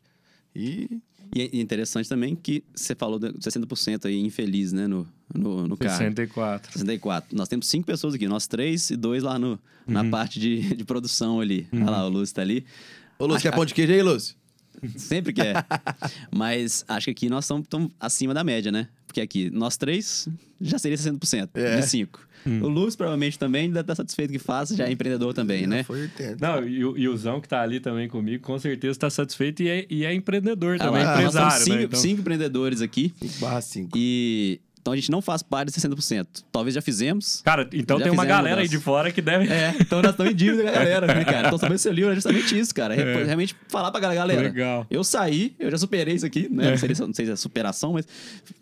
E E é interessante também que você falou de 60% aí infeliz, né, no, no, no carro. 64. 64. Nós temos cinco pessoas aqui, nós três e dois lá no, na parte de, de produção ali. Olha lá, o Lúcio tá ali. Ô, Lúcio, quer pão de queijo aí, Lúcio? Sempre quer. Mas acho que aqui nós estamos acima da média, né? Porque aqui, nós três já seria 60% É. de cinco. O Lúcio provavelmente também deve estar satisfeito que faça, já é empreendedor também, né? Foi 80. Não, e, o- e o Zão que tá ali também comigo, com certeza está satisfeito e é, e é empreendedor Ah, também, nós empresário, somos cinco, né? Então, cinco empreendedores aqui 5 barra 5. e... Então a gente não faz parte de 60%. Talvez já fizemos. Cara, então tem uma galera aí de fora que deve... É, então nós estamos em dívida com a galera, né, cara? Então sobre esse livro é justamente isso, cara. É. Realmente falar pra galera, galera. Legal. Eu saí, eu já superei isso aqui, né? É. Não, sei, se- não sei se é superação, mas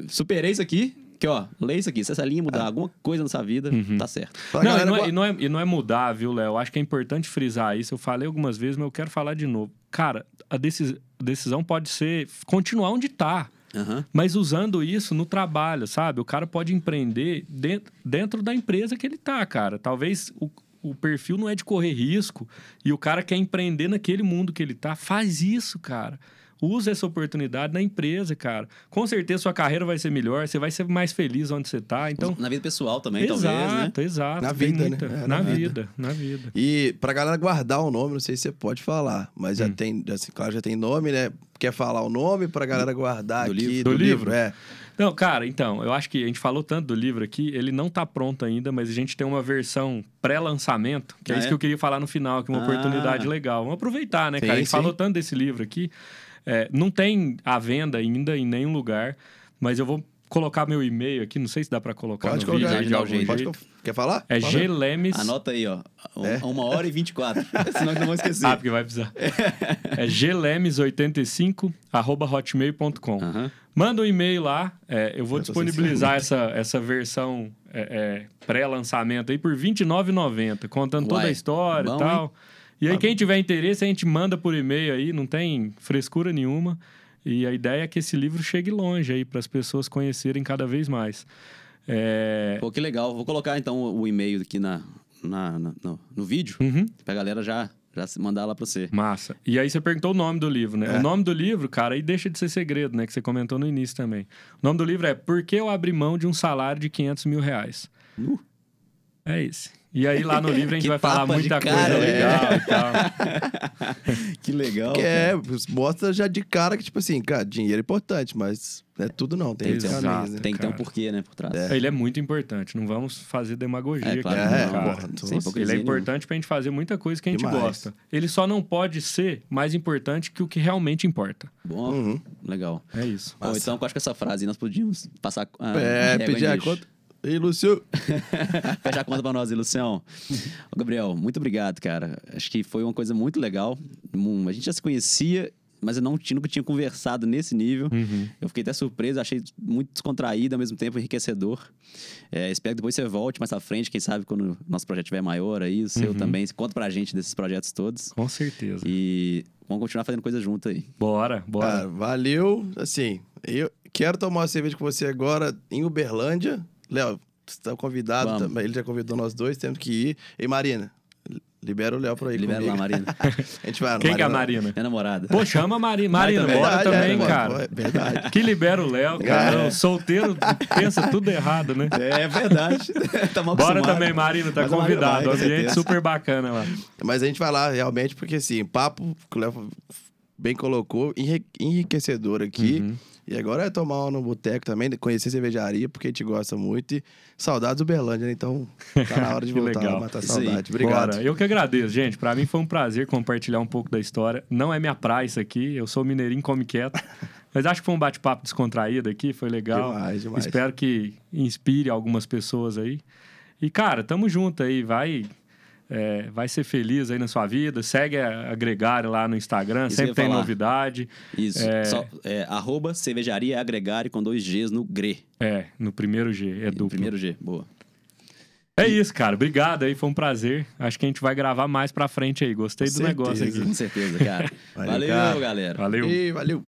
superei isso aqui. Que, ó, lê isso aqui. Se essa linha mudar alguma coisa na sua vida, Uhum. tá certo. Não, e não, é, e, não é, e não é mudar, viu, Léo? Acho que é importante frisar isso. Eu falei algumas vezes, mas eu quero falar de novo. Cara, a decis- a decisão pode ser continuar onde tá. Aham. Mas usando isso no trabalho, sabe? O cara pode empreender dentro, dentro da empresa que ele tá, cara. Talvez o, o perfil não é de correr risco e o cara quer empreender naquele mundo que ele tá. Faz isso, cara. Usa essa oportunidade na empresa, cara. Com certeza sua carreira vai ser melhor, você vai ser mais feliz onde você tá. Então, Na vida pessoal também, exato, talvez, né? exato. Na vida, né? muita- É, na, na vida. vida, na vida. E pra galera guardar o nome, não sei se você pode falar, mas Hum. já tem, assim, claro, já tem nome, né? Quer falar o nome pra galera guardar Do aqui livro? do, Do livro? livro? É. Não, cara, então, eu acho que a gente falou tanto do livro aqui, ele não tá pronto ainda, mas a gente tem uma versão pré-lançamento, que é Ah, isso é? que eu queria falar no final, que é uma Ah. oportunidade legal. Vamos aproveitar, né, Sim, cara? A gente sim. falou tanto desse livro aqui. É, não tem à venda ainda em nenhum lugar, mas eu vou colocar meu e-mail aqui, não sei se dá pra colocar Pode no vídeo colocar aí aí, de um algum jeito. Pode Quer falar? É Fala. Glemes... Anota aí, ó. Um- É? Uma hora e 24. Senão que não vou esquecer. Ah, porque vai precisar. É glemes85, arroba hotmail.com. Aham. Manda um e-mail lá, é, eu vou Eu disponibilizar essa, essa versão é, é, pré-lançamento aí por R$ 29,90, contando toda a Uai, história bom, e tal. E aí, quem tiver interesse, a gente manda por e-mail aí, não tem frescura nenhuma. E a ideia é que esse livro chegue longe aí, para as pessoas conhecerem cada vez mais. É... Pô, que legal. Vou colocar então o e-mail aqui na, na- na- no, no vídeo, Uhum. pra galera já, já mandar lá pra você. Massa. E aí você perguntou o nome do livro, né? É. O nome do livro, cara, aí deixa de ser segredo, né? Que você comentou no início também. O nome do livro é Por que eu abri mão de um salário de 500 mil reais? Uh. É esse. E aí lá no livro a gente Que vai falar muita cara, coisa legal e tal. Que legal. Que é, mostra já de cara que, tipo assim, cara, dinheiro é importante, mas não é tudo não. Tem, os que ter um- né? Tem que ter um cara. porquê, né, por trás. É. Ele é muito importante. Não vamos fazer demagogia É, aqui, claro cara? não, porra, hipocrisia Ele é importante pra gente fazer muita coisa que a gente Demais. gosta. Ele só não pode ser mais importante que o que realmente importa. Bom, Uhum. legal. É isso. Ou então, eu acho que essa frase nós podíamos passar a É, régua pedir a conta. Ei, Lúcio. Fecha a conta pra nós aí, Lucião. Ô, Gabriel, muito obrigado, cara. Acho que foi uma coisa muito legal. A gente já se conhecia, mas eu não tinha, nunca tinha conversado nesse nível. Uhum. Eu fiquei até surpreso, achei muito descontraído, ao mesmo tempo enriquecedor. É, espero que depois você volte mais pra frente, quem sabe quando o nosso projeto estiver maior aí, o seu Uhum. também. Conta pra gente desses projetos todos. Com certeza. E vamos continuar fazendo coisa junto aí. Bora, bora. Cara, valeu. Assim, eu quero tomar uma cerveja com você agora em Uberlândia. Léo, você tá convidado Vamos. também. Ele já convidou nós dois, temos que ir. Ei, Marina, libera o Léo pra ir Libera comigo. lá, Marina. A gente vai. Quem que é a Marina? Minha namorada. Pô, chama a Marina. Marina, também. bora Verdade, também, é, cara. é verdade. Que libera o Léo, cara. Não, solteiro pensa tudo errado, né? É verdade. tá mal Bora acostumado. também, Marina, tá Mas convidado. vai, Ambiente certeza. super bacana lá. Mas a gente vai lá realmente porque, assim, papo que o Léo bem colocou, enri- enriquecedor aqui. Uhum. E agora é tomar um no boteco também, conhecer cervejaria, porque a gente gosta muito. E saudades do Uberlândia, né? Então tá na hora de voltar legal. matar aí. saudade. Obrigado. Bora. Eu que agradeço, gente. Pra mim foi um prazer compartilhar um pouco da história. Não é minha praia isso aqui. Eu sou mineirinho, come quieto. Mas acho que foi um bate-papo descontraído aqui. Foi legal. Demais, demais. Espero que inspire algumas pessoas aí. E, cara, tamo junto aí. Vai... É, vai ser feliz aí na sua vida. Segue a Gregário lá no Instagram, Isso sempre tem falar. novidade. Isso. É. Só, é, arroba cervejaria agregare com dois Gs no GRE. É, no primeiro G, é No duplo. primeiro G. Boa. É isso, cara. Obrigado aí, foi um prazer. Acho que a gente vai gravar mais pra frente aí. Gostei Com do negócio certeza. aqui. Com certeza, cara. Valeu, Valeu, cara. galera. Valeu. E valeu.